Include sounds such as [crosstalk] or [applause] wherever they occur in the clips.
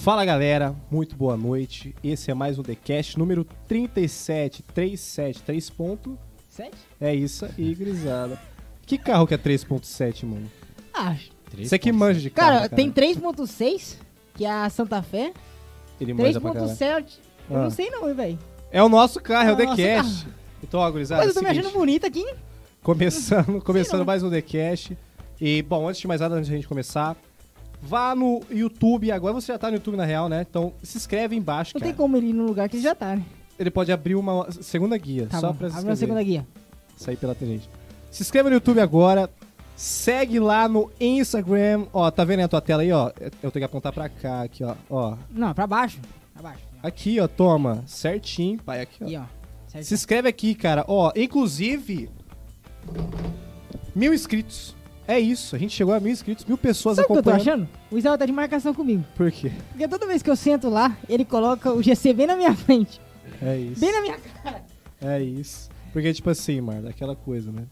Fala galera, muito boa noite. Esse é mais um TheCast número 3737, 3 ponto. Sete? É isso aí, grisada. Que carro que é 3.7, mano? Ah, Você que manja de carro, cara, tem 3.6, que é a Santa Fé. Ele manja pra caralho. 3.7, eu Ah. não sei não, hein, velho. É o nosso carro, é, É o o nosso TheCast. Então, ó, gurizada, Mas eu tô me seguinte, achando bonita aqui, hein? Começando, [laughs] começando mais um TheCast. E, bom, antes de mais nada, antes de a gente começar, vá no YouTube. Agora você já tá no YouTube, na real, né? Então, se inscreve embaixo, Não cara. tem como ele ir no lugar que ele já tá, né? Ele pode abrir uma segunda guia, Tá só bom, pra se abre uma inscrever. segunda guia. sair pela tangente. Se inscreva no YouTube agora. Segue lá no Instagram. Ó, tá vendo a tua tela aí, ó? Eu tenho que apontar pra cá, aqui, ó. Ó, Não, pra baixo. Pra baixo. aqui, ó, toma. Certinho, pai, aqui, ó. Aqui, ó. Certo. Se inscreve aqui, cara. Ó, inclusive, mil inscritos. É isso, a gente chegou a mil inscritos, mil pessoas Sabe o que eu tô acompanhando. achando? O Israel tá de marcação comigo. Por quê? Porque toda vez que eu sento lá, ele coloca o GC bem na minha frente. É isso. Bem na minha cara. É isso. Porque, tipo assim, mano, aquela coisa, né?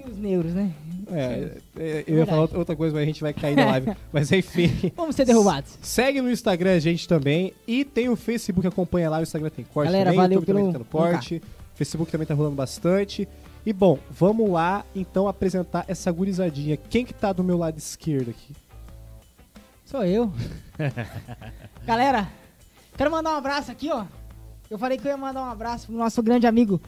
É os neuros, né? É, é, eu ia falar outra- coisa, mas a gente vai cair na live. [laughs] mas enfim. Vamos ser derrubados. Segue no Instagram a gente também. E tem o Facebook, acompanha lá. O Instagram tem corte Galera, também. valeu YouTube também pelo- tá no corte. Facebook também tá rolando bastante. E bom, vamos lá então apresentar essa gurizadinha. Quem que tá do meu lado esquerdo aqui? Sou eu. [laughs] Galera, quero mandar um abraço aqui, ó. Eu falei que eu ia mandar um abraço pro nosso grande amigo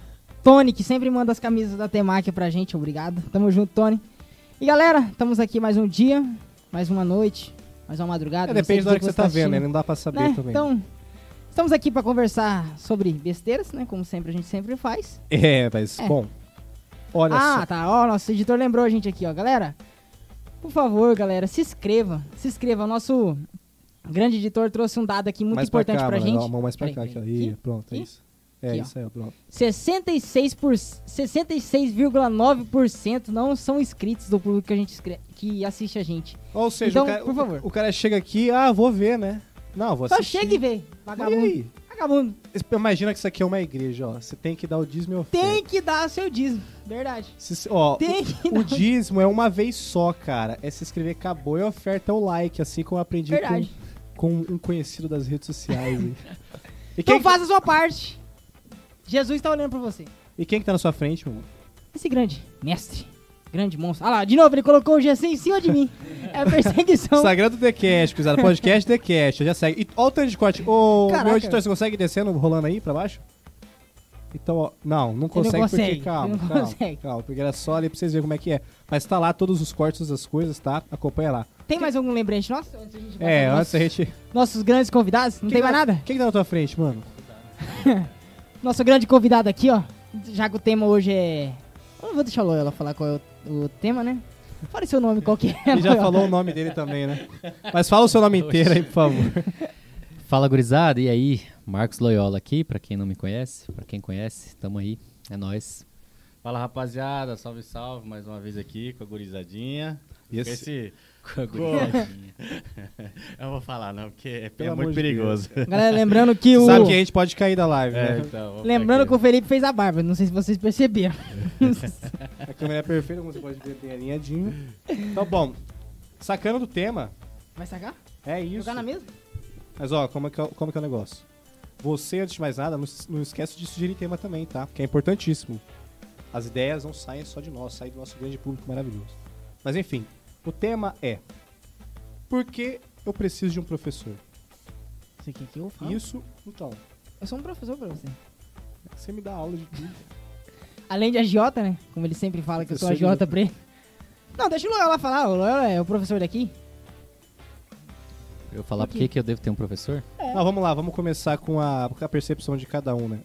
Tony, que sempre manda as camisas da Temac pra gente. Obrigado. Tamo junto, Tony. E galera, estamos aqui mais um dia, mais uma noite, mais uma madrugada. É, depende da hora que você tá vendo, né? Não dá pra saber né? também. Então, estamos aqui pra conversar sobre besteiras, né? Como sempre a gente sempre faz. É, mas É. bom. Olha ah, só. tá. Ó, nosso editor lembrou a gente aqui, ó. Galera, por favor, galera, se inscreva. Se inscreva. O nosso grande editor trouxe um dado aqui muito mais importante pra cá, pra, mano. gente. A mão mais pra Peraí, cá. Aqui, ó. Ih, pronto, é Aqui? isso. É Aqui, ó. isso aí, ó, pronto. 66 por 66,9% não são inscritos do público que a gente escre- que assiste a gente. Ou seja, Então, o, cara, por o- favor. O, cara chega aqui, ah, vou ver, né? Não, vou Só assistir. chega e vê. Mas e Vagabundo. aí? Vagabundo. Imagina que isso aqui é uma igreja, ó. Você tem que dar o dízimo e oferta. Tem que dar seu dízimo. Verdade. Se- ó, Tem que [laughs] o, o dízimo é uma vez só, cara. É se inscrever, acabou. E oferta é o like, assim como eu aprendi com, Verdade. com um conhecido das redes sociais. [laughs] e, Então quem, faça a sua parte. Jesus tá olhando pra você. e quem que tá na sua frente, meu irmão? Esse grande mestre, grande monstro. Ah lá, de novo, ele colocou o GC em cima de mim. É perseguição. [laughs] Instagram do TheCast, cruzado. Podcast TheCast. Já segue. E ó o tanto de corte. Ô, Caraca. meu editor, você consegue descendo, rolando aí pra baixo? Então, ó, não, não consegue, consegue, porque, calma, não calma, consegue. calma, porque era só ali pra vocês verem como é que é. Mas tá lá todos os cortes das coisas, tá? Acompanha lá. Tem mais algum lembrete nosso? Antes da gente É, antes a gente... Nossos grandes convidados? Não Quem tem mais tá- nada? Quem que tá na tua frente, mano? [laughs] Nosso grande convidado aqui, ó. Já que o tema hoje é. Eu não vou deixar a Loyola falar qual é o, o tema, né? Fale seu nome, qual que é. Ele já falou o nome dele também, né? Mas fala o seu nome inteiro aí, por favor. Fala gurizada, e aí? Marcos Loyola aqui, pra quem não me conhece, pra quem conhece, tamo aí, é nóis. Fala rapaziada, salve salve, mais uma vez aqui com a gurizadinha. E esse- esse. Com a gurizadinha. [laughs] Eu não vou falar não, porque é, Pelo é amor muito de perigoso. Galera, lembrando que [laughs] o. Sabe que a gente pode cair da live, É, né? então, vou Lembrando que o Felipe fez a barba. Não sei se vocês perceberam. [laughs] A câmera é perfeita, como você pode ver, tem alinhadinho. Então, bom, sacando do tema, Vai sacar? é isso. Jogar na mesa? Mas ó, como é que é, como é, que é o negócio? Você, antes de mais nada, não, s- não esquece de sugerir tema também, tá? Que é importantíssimo. As ideias não saem só de nós, saem do nosso grande público maravilhoso. Mas enfim, o tema é Por que eu preciso de um professor? Você quer que eu fale? Isso, então, Eu sou um professor pra você. você me dá aula de tudo. [laughs] Além de agiota, né? Como ele sempre fala que eu sou Professor de agiota pra ele. Não, deixa o Loyola falar. O Loyola é o professor daqui. Eu falar Por que, que eu devo ter um professor? Não, vamos lá, vamos começar com a, com a percepção de cada um, né?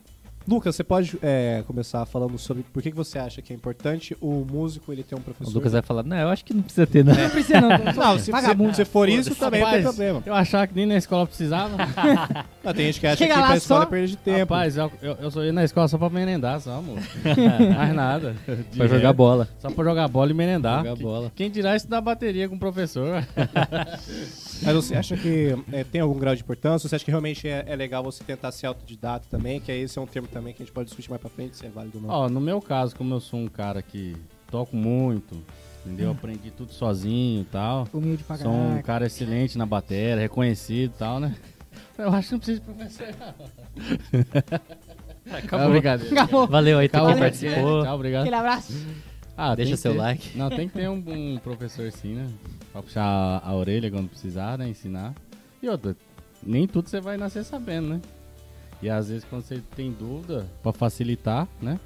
Lucas, você pode é, começar falando sobre por que, que você acha que é importante o músico ele ter um O professor? Lucas vai falar, não, eu acho que não precisa ter, não. Não precisa não. [laughs] Não, se, se, se for isso, também não tem Rapaz, problema. Eu achava que nem na escola precisava. [laughs] Não, tem gente que acha Chega que lá pra escola só- é perda de tempo. Rapaz, eu, eu, eu sou ir na escola só pra merendar, só, amor. [laughs] Mais nada. Pra jogar bola. Só pra jogar bola e merendar. Jogar Que- bola. Quem dirá estudar bateria com o professor? Mas você acha que é, tem algum grau de importância? Você acha que realmente é, é legal você tentar ser autodidata também? Que esse é um termo também que a gente pode discutir mais pra frente, se é válido ou não. Ó, no meu caso, como eu sou um cara que toco muito, entendeu? Aprendi tudo sozinho e tal. Humilde pra Sou um cara excelente na bateria, reconhecido e tal, né? [laughs] Eu acho que não precisa de professor. não. [laughs] Acabou. Brincadeira. Acabou. Valeu aí, tu Acabou. participou. Tchau, obrigado. Aquele abraço. Ah, Deixa seu ter- like. Não, tem que ter um, um professor sim, né? Pra puxar a orelha quando precisar, né? Ensinar. E outra, nem tudo você vai nascer sabendo, né? E às vezes quando você tem dúvida, pra facilitar, né?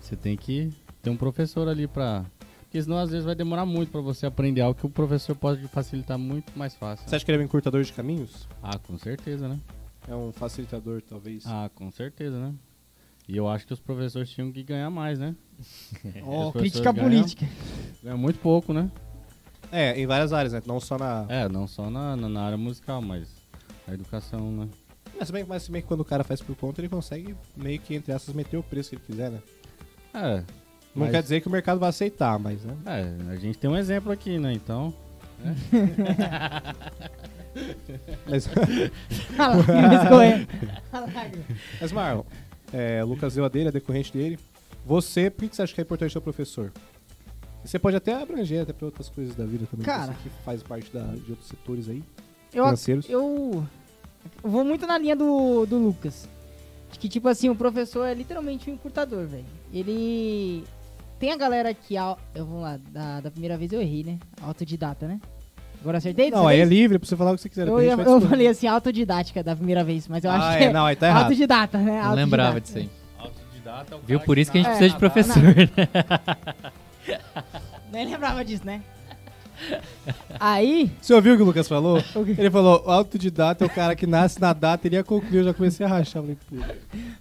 Você tem que ter um professor ali pra... Porque senão às vezes vai demorar muito pra você aprender algo que o professor pode facilitar muito mais fácil. Você acha que ele é um encurtador de caminhos? Ah, com certeza, né? É um facilitador, talvez. Ah, com certeza, né? E eu acho que os professores tinham que ganhar mais, né? [laughs] Pessoas crítica ganham. política. Ganha muito pouco, né? É, em várias áreas, né? Não só na. É, não só na, na, na área musical, mas na educação, né? Mas se bem, mas bem que quando o cara faz por conta, ele consegue meio que, entre essas, meter o preço que ele quiser, né? É. Não mas- quer dizer que o mercado vai aceitar, mas, né? É, a gente tem um exemplo aqui, né? Então. [laughs] Mas. A lágrima. mas Marlon, é, o Lucas deu a dele, a decorrente dele. Você, por que você acha que é importante ser professor? Você pode até abranger até pra outras coisas da vida também. Cara. Que faz parte da- de outros setores aí. Eu, Financeiros. eu vou muito na linha do, do Lucas. De que, tipo assim, o professor é literalmente um encurtador, velho. Ele. Tem a galera que. Eu vou lá, da, da primeira vez eu errei, né? Autodidata, né? Agora acertei? Não, aí é livre pra você falar o que você quiser. Eu, eu discutir. falei assim, autodidática da primeira vez, mas eu ah, acho que é, não, aí tá errado. autodidata, né? Não Autodidata. lembrava disso aí. Autodidata é o Viu? Por isso que a gente É, precisa de não, professor, né? [laughs] Nem lembrava disso, né? Aí, Você ouviu o que o Lucas falou? O? Ele falou, autodidata é o cara que nasce na data, ele ia concluir, eu já comecei a rachar. Falei,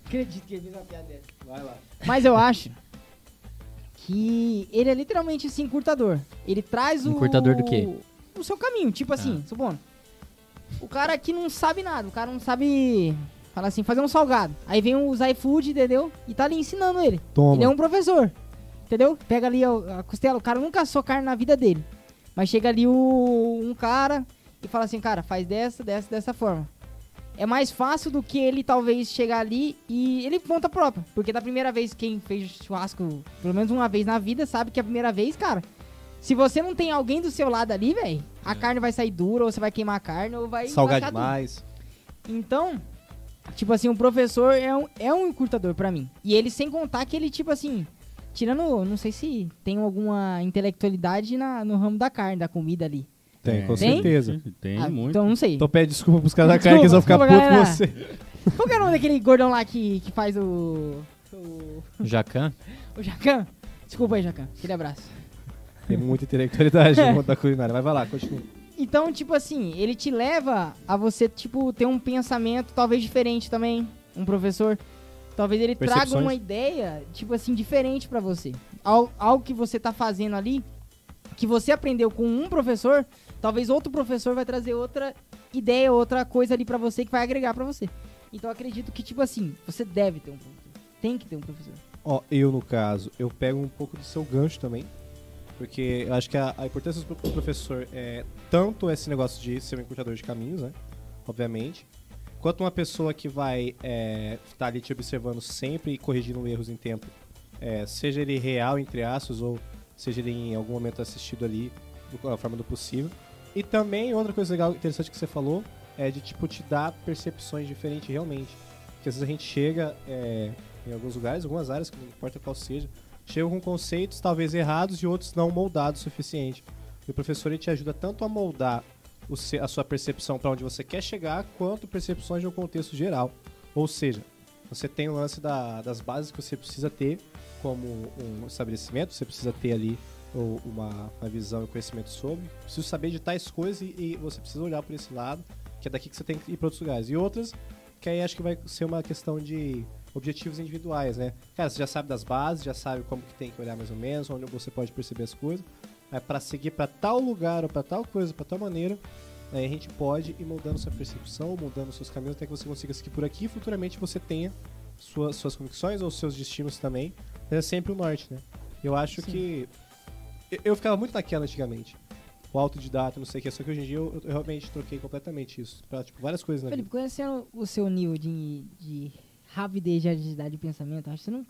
acredito que ele fez uma piada dessa. vai lá. Mas eu acho que ele é literalmente esse encurtador. Ele traz o. Encurtador do quê? O seu caminho. Tipo assim, supondo. O cara que não sabe nada, o cara não sabe. Fala assim, fazer um salgado. Aí vem os iFood, entendeu? E tá ali ensinando ele. Toma. Ele é um professor. Entendeu? Pega ali a, a costela, o cara nunca assou carne na vida dele. Mas chega ali o, um cara e fala assim, cara, faz dessa, dessa, dessa forma. É mais fácil do que ele talvez chegar ali e ele conta própria. Porque da primeira vez quem fez churrasco, pelo menos uma vez na vida, sabe que a primeira vez, cara, se você não tem alguém do seu lado ali, velho, a carne vai sair dura, ou você vai queimar a carne, ou vai. Salgar demais. Então, tipo assim, o professor é um, é um encurtador pra mim. E ele sem contar que ele, tipo assim, tirando, não sei se tem alguma intelectualidade na, no ramo da carne, da comida ali. Tem, com Tem? certeza. Tem Ah, muito. Então, não sei. Então pede desculpa pros caras da cara que eles vão ficar putos com você. Qual que é o nome daquele gordão lá que, que faz o. O, Jacan? [laughs] o Jacan? Desculpa aí, Jacan. Aquele abraço. Tem muita intelectualidade [laughs] no mundo da culinária. Mas vai lá, continua. Então, tipo assim, ele te leva a você, tipo, ter um pensamento talvez diferente também. Um professor. Talvez ele traga uma ideia, tipo assim, diferente pra você. Al- algo que você tá fazendo ali, que você aprendeu com um professor, talvez outro professor vai trazer outra ideia, outra coisa ali pra você que vai agregar pra você. Então eu acredito que, tipo assim, você deve ter um professor. Tem que ter um professor. Ó, eu no caso, eu pego um pouco do seu gancho também. Porque eu acho que a, a importância do pro- professor é tanto esse negócio de ser um encurtador de caminhos, né? Obviamente. Quanto uma pessoa que vai estar ali te observando sempre e corrigindo erros em tempo. é, seja ele real, entre aspas, ou seja ele em algum momento assistido ali, da forma do possível. E também, outra coisa legal, interessante que você falou, é de, tipo, te dar percepções diferentes realmente. Porque às vezes a gente chega é, em alguns lugares, algumas áreas, que não importa qual seja, chega com conceitos talvez errados e outros não moldados o suficiente. E o professor ele te ajuda tanto a moldar a sua percepção para onde você quer chegar, quanto percepções de um contexto geral. Ou seja, você tem o lance da- das bases que você precisa ter como um estabelecimento, você precisa ter ali uma, uma visão e conhecimento sobre. Preciso saber de tais coisas e, e você precisa olhar por esse lado, que é daqui que você tem que ir para outros lugares. E outras, que aí acho que vai ser uma questão de objetivos individuais, né? Cara, você já sabe das bases, já sabe como que tem que olhar mais ou menos, onde você pode perceber as coisas. Mas para seguir para tal lugar ou para tal coisa, para tal maneira, aí a gente pode ir moldando sua percepção, moldando seus caminhos até que você consiga seguir por aqui e futuramente você tenha suas, suas convicções ou seus destinos também. Mas é sempre o norte, né? Eu acho Sim. que. Eu, eu ficava muito naquela antigamente. O autodidata, não sei o que, só que hoje em dia eu, eu realmente troquei completamente isso. Pra, tipo, várias coisas na vida. Felipe, conhecendo o seu nível de, de rapidez de agilidade de pensamento, acho que você não.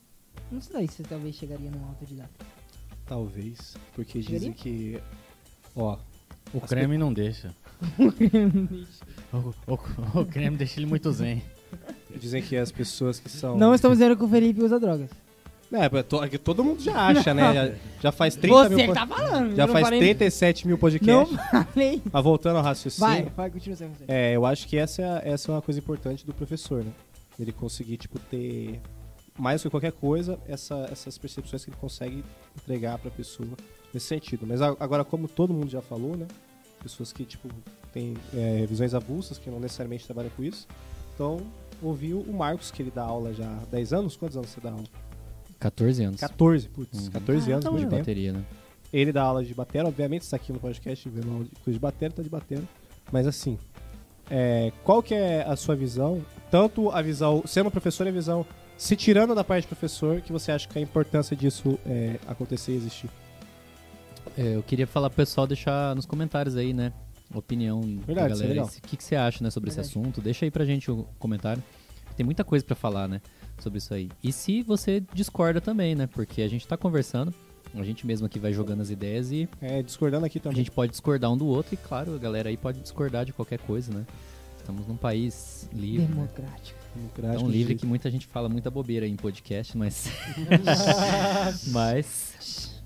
Não sei se você talvez chegaria num autodidata. Talvez. Porque dizem que. Ó, O As [laughs] creme não deixa. O, o- o creme deixa ele muito zen. dizem que as pessoas que são. Não estamos dizendo que o Felipe usa drogas. É, é to- é que todo mundo já acha, né? Já, já faz 30 Você mil. que po- tá falando. Já não faz falei- 37 mil Não podcasts. falei. Mas voltando ao raciocínio. Vai, vai, continua sendo você. É, eu acho que essa é, essa é uma coisa importante do professor, né? Ele conseguir, tipo, ter mais do que qualquer coisa, essa- essas percepções que ele consegue entregar pra pessoa nesse sentido. Mas a- agora, como todo mundo já falou, né? Pessoas que, tipo, têm é, visões avulsas, que não necessariamente trabalham com isso. Então, ouviu o Marcos, que ele dá aula já há 10 anos. Quantos anos você dá aula? 14 anos. 14, putz, Uhum. 14 Ah, anos, tá muito de tempo. bateria, né? Ele dá aula de bateria, obviamente, está aqui no podcast vendo aula de coisa de bateria, tá de bateria. Mas assim, é, qual que é a sua visão? Tanto a visão, sendo professor e a visão se tirando da parte de professor, que você acha que a importância disso é, acontecer e existir? É, eu queria falar pro pessoal deixar nos comentários aí, né? Opinião Verdade, da é galera. O que, que você acha, né, sobre esse Verdade. assunto? Deixa aí pra gente o comentário. Tem muita coisa pra falar, né? Sobre isso aí. E se você discorda também, né? Porque a gente tá conversando, a gente mesmo aqui vai jogando as ideias e É, discordando aqui a também. gente pode discordar um do outro e, claro, a galera aí pode discordar de qualquer coisa, né? Estamos num país livre, né? Democrático. Democrático tão livre que muita gente fala muita bobeira aí em podcast, mas... [laughs] mas...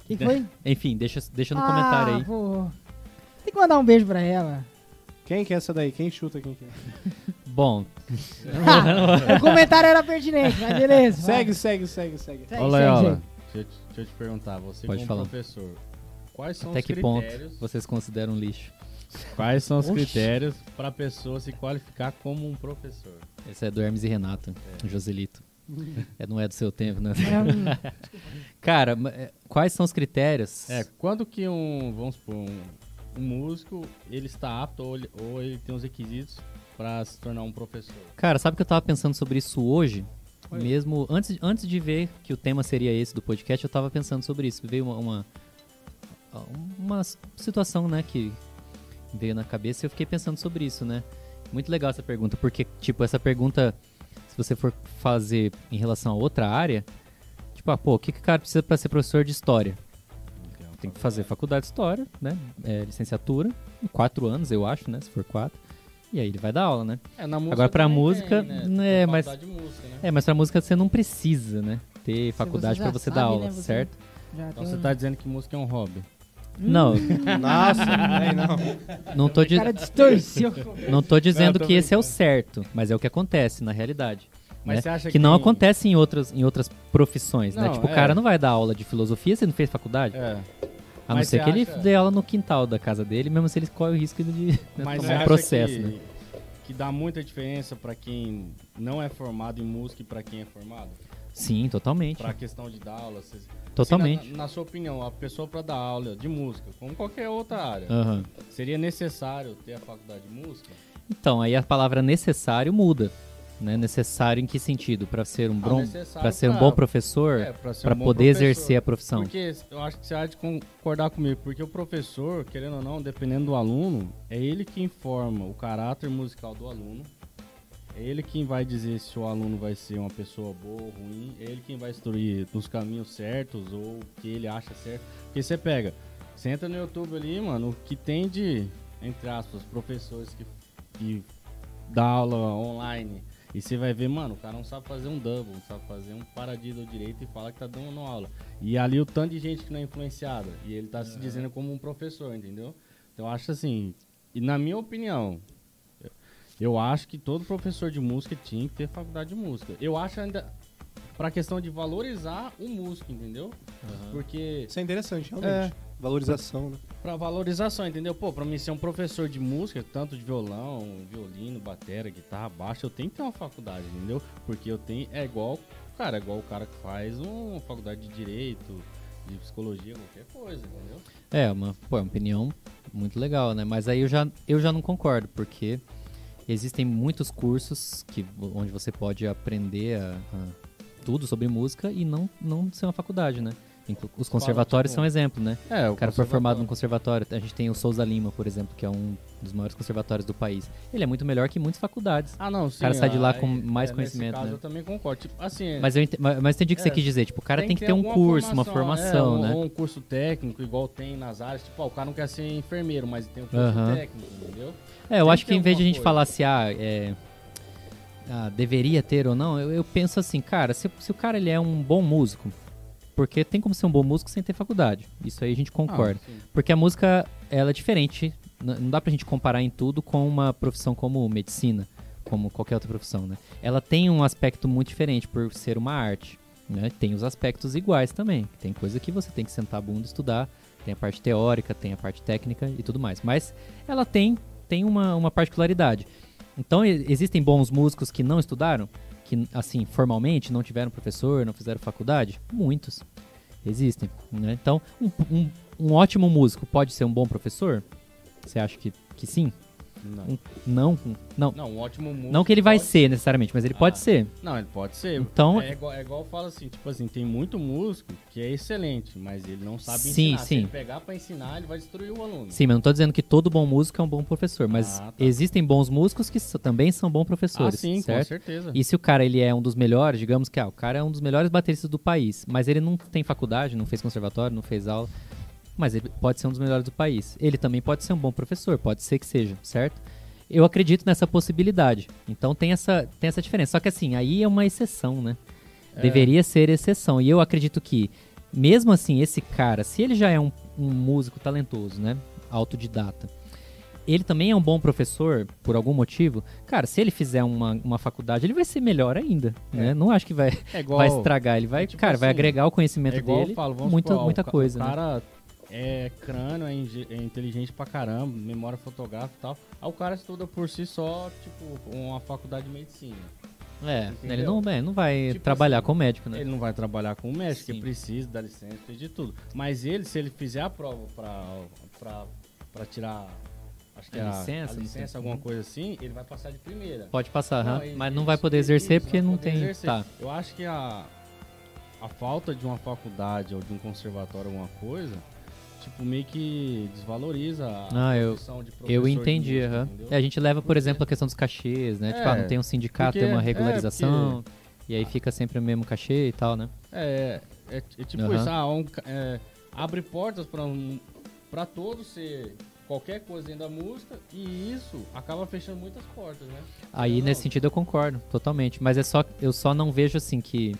O que, que foi? [laughs] Enfim, deixa, deixa no Ah, comentário aí. pô. Tem que mandar um beijo pra ela. Quem que é essa daí? Quem chuta quem que é? [laughs] Bom, o comentário era pertinente, mas beleza. Segue, segue, segue, segue. Loyola, segue. deixa, eu te- deixa eu te perguntar, você Pode como falar. professor, quais são até os que ponto vocês consideram lixo? Quais são os Oxi. critérios para a pessoa se qualificar como um professor? Esse é do Hermes e Renato, o Joselito. [laughs] É, não é do seu tempo, né? É, [laughs] Cara, é, quais são os critérios? É, quando que um, vamos supor, um, um músico, ele está apto ou ele, ou ele tem os requisitos para se tornar um professor? Cara, sabe que eu tava pensando sobre isso hoje? Olha. Mesmo antes, antes de ver que o tema seria esse do podcast, eu tava pensando sobre isso. Veio uma, uma, uma situação, né, que veio na cabeça e eu fiquei pensando sobre isso, né? Muito legal essa pergunta, porque, tipo, essa pergunta, se você for fazer em relação a outra área, tipo, ah, pô, o que, que o cara precisa pra ser professor de história? Tem que fazer faculdade de história, né? É, licenciatura, em quatro anos, eu acho, né? Se for quatro. E aí ele vai dar aula, né? É, na música Agora, pra música, tem, né, Tem mas- música, né? É, mas pra música você não precisa, né? Ter faculdade você pra você sabe, dar aula, né, você- certo? Já Então tem você tá dizendo que música é um hobby. Não, Nossa, não. não tô, di- cara distorceu. não tô dizendo tô que esse é o certo, mas é o que acontece na realidade. Mas né? você acha que não que- acontece em outras, em outras profissões, né? Não, Tipo, é. o cara não vai dar aula de filosofia se não fez faculdade. É. A não Mas ser que ele acha- dê aula no quintal da casa dele, mesmo se ele corre o risco de Mas você tomar um acha processo, que, né? que dá muita diferença pra quem não é formado em música e pra quem é formado? Sim, totalmente. Pra questão de dar aula? Você... Totalmente. Assim, na, na sua opinião, a pessoa pra dar aula de música, como qualquer outra área, Aham. seria necessário ter a faculdade de música? Então, aí a palavra necessário muda. Né? Necessário em que sentido? Para ser um Ah, bom, para ser um bom professor, É, para um poder professor. exercer a profissão. Porque eu acho que você há de concordar comigo, porque o professor, querendo ou não, dependendo do aluno, é ele que informa o caráter musical do aluno. É ele quem vai dizer se o aluno vai ser uma pessoa boa ou ruim. É ele quem vai instruir nos caminhos certos ou o que ele acha certo. Porque você pega, você entra no YouTube ali, mano, o que tem de, entre aspas, professores que, que dá aula online. E você vai ver, mano, o cara não sabe fazer um double, não sabe fazer um paradiddle direito e fala que tá dando aula. E ali o tanto de gente que não é influenciada. E ele tá se dizendo como um professor, entendeu? Então eu acho assim, e na minha opinião, eu- acho que todo professor de música tinha que ter faculdade de música. Eu acho ainda pra questão de valorizar o músico, entendeu? Porque Isso é interessante, realmente. Valorização, né? Pra valorização, entendeu? Pô, pra mim ser um professor de música, tanto de violão, violino, batera, guitarra, baixo, eu tenho que ter uma faculdade, entendeu? Porque eu tenho. É igual. Cara, é igual o cara que faz uma faculdade de direito, de psicologia, qualquer coisa, entendeu? É, uma, pô, é uma opinião muito legal, né? Mas aí eu já, eu já não concordo, porque existem muitos cursos que, onde você pode aprender a- a tudo sobre música e não, não ser uma faculdade, né? Os conservatórios tipo, são exemplo, né? É, O cara foi formado num conservatório. A gente tem o Souza Lima, por exemplo, que é um dos maiores conservatórios do país. Ele é muito melhor que muitas faculdades. Ah, não, sim. cara sai de lá aí- com mais é, conhecimento, Nesse caso, né? eu também concordo. Tipo, assim, Mas eu ente- mas, entendi o que você É, quis dizer. Tipo, o cara tem, que ter um curso, uma formação, é, um- né? Um curso técnico, igual tem nas áreas. Tipo, ó, o cara não quer ser enfermeiro, mas tem um curso Aham. técnico, entendeu? É, eu Tem acho que em vez de a gente coisa. falar se ah, é, ah, deveria ter ou não, eu, eu penso assim, cara, se, se o cara ele é um bom músico, porque tem como ser um bom músico sem ter faculdade. Isso aí a gente concorda. Ah. Porque a música, ela é diferente. Não dá pra gente comparar em tudo com uma profissão como medicina, como qualquer outra profissão, né? Ela tem um aspecto muito diferente por ser uma arte, né? Tem os aspectos iguais também. Tem coisa que você tem que sentar a bunda e estudar. Tem a parte teórica, tem a parte técnica e tudo mais. Mas ela tem, tem uma, uma particularidade. Então, existem bons músicos que não estudaram? Que, assim, formalmente não tiveram professor, não fizeram faculdade? Muitos. Existem, né? Então, um, um, um ótimo músico pode ser um bom professor? Você acha que, que sim? Não. Um- não? Não. Não, um ótimo músico. Não que ele vai pode- ser necessariamente, mas ele pode Ah. ser. Não, ele pode ser. Então- é igual, é igual eu falo assim, tipo assim, tem muito músico que é excelente, mas ele não sabe Sim, ensinar. Se sim. ele pegar pra ensinar, ele vai destruir o aluno. Sim, mas não tô dizendo que todo bom músico é um bom professor, mas Ah, tá. existem bons músicos que também são bons ah, professores, sim, com certo? certeza. E se o cara ele é um dos melhores, digamos que ah, o cara é um dos melhores bateristas do país, mas ele não tem faculdade, não fez conservatório, não fez aula, mas ele pode ser um dos melhores do país. Ele também pode ser um bom professor, pode ser que seja, certo? Eu acredito nessa possibilidade. Então tem essa, tem essa diferença. Só que assim, aí é uma exceção, né? É. Deveria ser exceção. E eu acredito que, mesmo assim, esse cara, se ele já é um, um músico talentoso, né? Autodidata, ele também é um bom professor, por algum motivo, cara, se ele fizer uma, uma faculdade, ele vai ser melhor ainda, né? Não acho que vai, É igual, vai estragar, ele vai, é tipo cara, vai assim, agregar o conhecimento é igual dele, falo, vamos muita, supor, muita coisa, O né? É crânio, é, é inteligente pra caramba, memória fotográfica e tal. Aí o cara estuda por si só, tipo, uma faculdade de medicina. É, entendeu? ele não, é, não vai Tipo trabalhar assim, com médico, né? Ele não vai trabalhar com o médico, Sim. que precisa da licença, precisa de tudo. Mas ele, se ele fizer a prova pra, pra, pra tirar, acho que A a, licença, a licença, alguma coisa assim, ele vai passar de primeira. Pode passar, Não, ele- mas não ele- vai poder ele- exercer porque não tem... exercer. Tá, Eu acho que a, a falta de uma faculdade ou de um conservatório, alguma coisa, tipo, meio que desvaloriza a Ah, eu- de Eu de entendi, música, aham. entendeu? É, a gente leva, por Porque- exemplo, a questão dos cachês, né? tipo, É, ah, não tem um sindicato, porque- tem uma é, regularização, e aí fica sempre o mesmo cachê e tal, né? É, é, é tipo isso, ah, um é, abre portas pra, um, pra todos ser qualquer coisa dentro da música e isso acaba fechando muitas portas, né? Aí, Não, nesse sentido, eu concordo, totalmente. Mas é só, eu só não vejo, assim, que...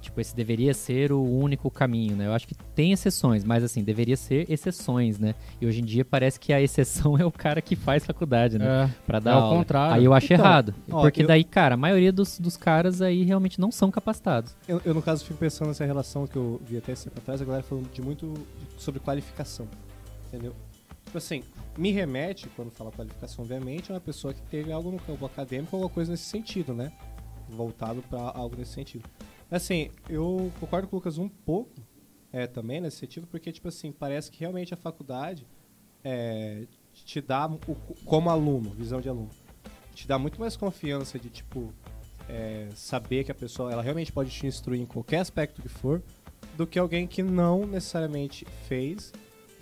Tipo, esse deveria ser o único caminho, né? Eu acho que tem exceções, mas, assim, deveria ser exceções, né? E hoje em dia parece que a exceção [laughs] é o cara que faz faculdade, né? É, Pra dar é aula. contrário. Aí eu acho Então, errado. ó, porque eu- daí, cara, a maioria dos, dos caras aí realmente não são capacitados. Eu, eu, no caso, fico pensando nessa relação que eu vi até esse tempo atrás, a galera falando de muito sobre qualificação, entendeu? Tipo assim, me remete, quando fala qualificação, obviamente, a uma pessoa que teve algo no campo acadêmico, alguma coisa nesse sentido, né? Voltado pra algo nesse sentido. Assim, eu concordo com o Lucas um pouco, é, também nesse sentido, porque, tipo assim, parece que realmente a faculdade é, te dá, o- como aluno, visão de aluno, te dá muito mais confiança de, tipo, é, saber que a pessoa ela realmente pode te instruir em qualquer aspecto que for, do que alguém que não necessariamente fez,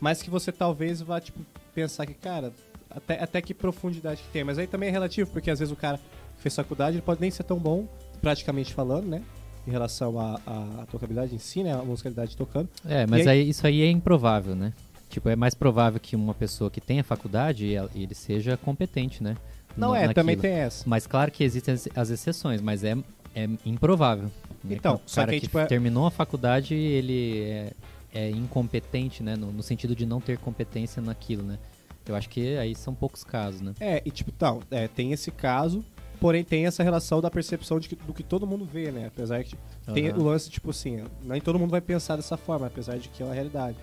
mas que você talvez vá tipo, pensar que, cara, até, até que profundidade que tem. Mas aí também é relativo, porque às vezes o cara que fez faculdade ele pode nem ser tão bom, praticamente falando, né? Em relação à tocabilidade em si, né? A musicalidade tocando. É, mas E aí, isso aí é improvável, né? Tipo, é mais provável que uma pessoa que tenha faculdade, ele seja competente, né? Não é, também naquilo. tem essa. Mas claro que existem as, as exceções, mas é, é improvável. né? Então, o só cara que aí, que tipo, é- terminou a faculdade, ele é, é incompetente, né? No, no sentido de não ter competência naquilo, né? Eu acho que aí são poucos casos, né? É, e tipo, então, é, tem esse caso, porém tem essa relação da percepção de que- do que todo mundo vê, né? Apesar que tem Aham. o lance, tipo assim, nem todo mundo vai pensar dessa forma, apesar de que é uma realidade.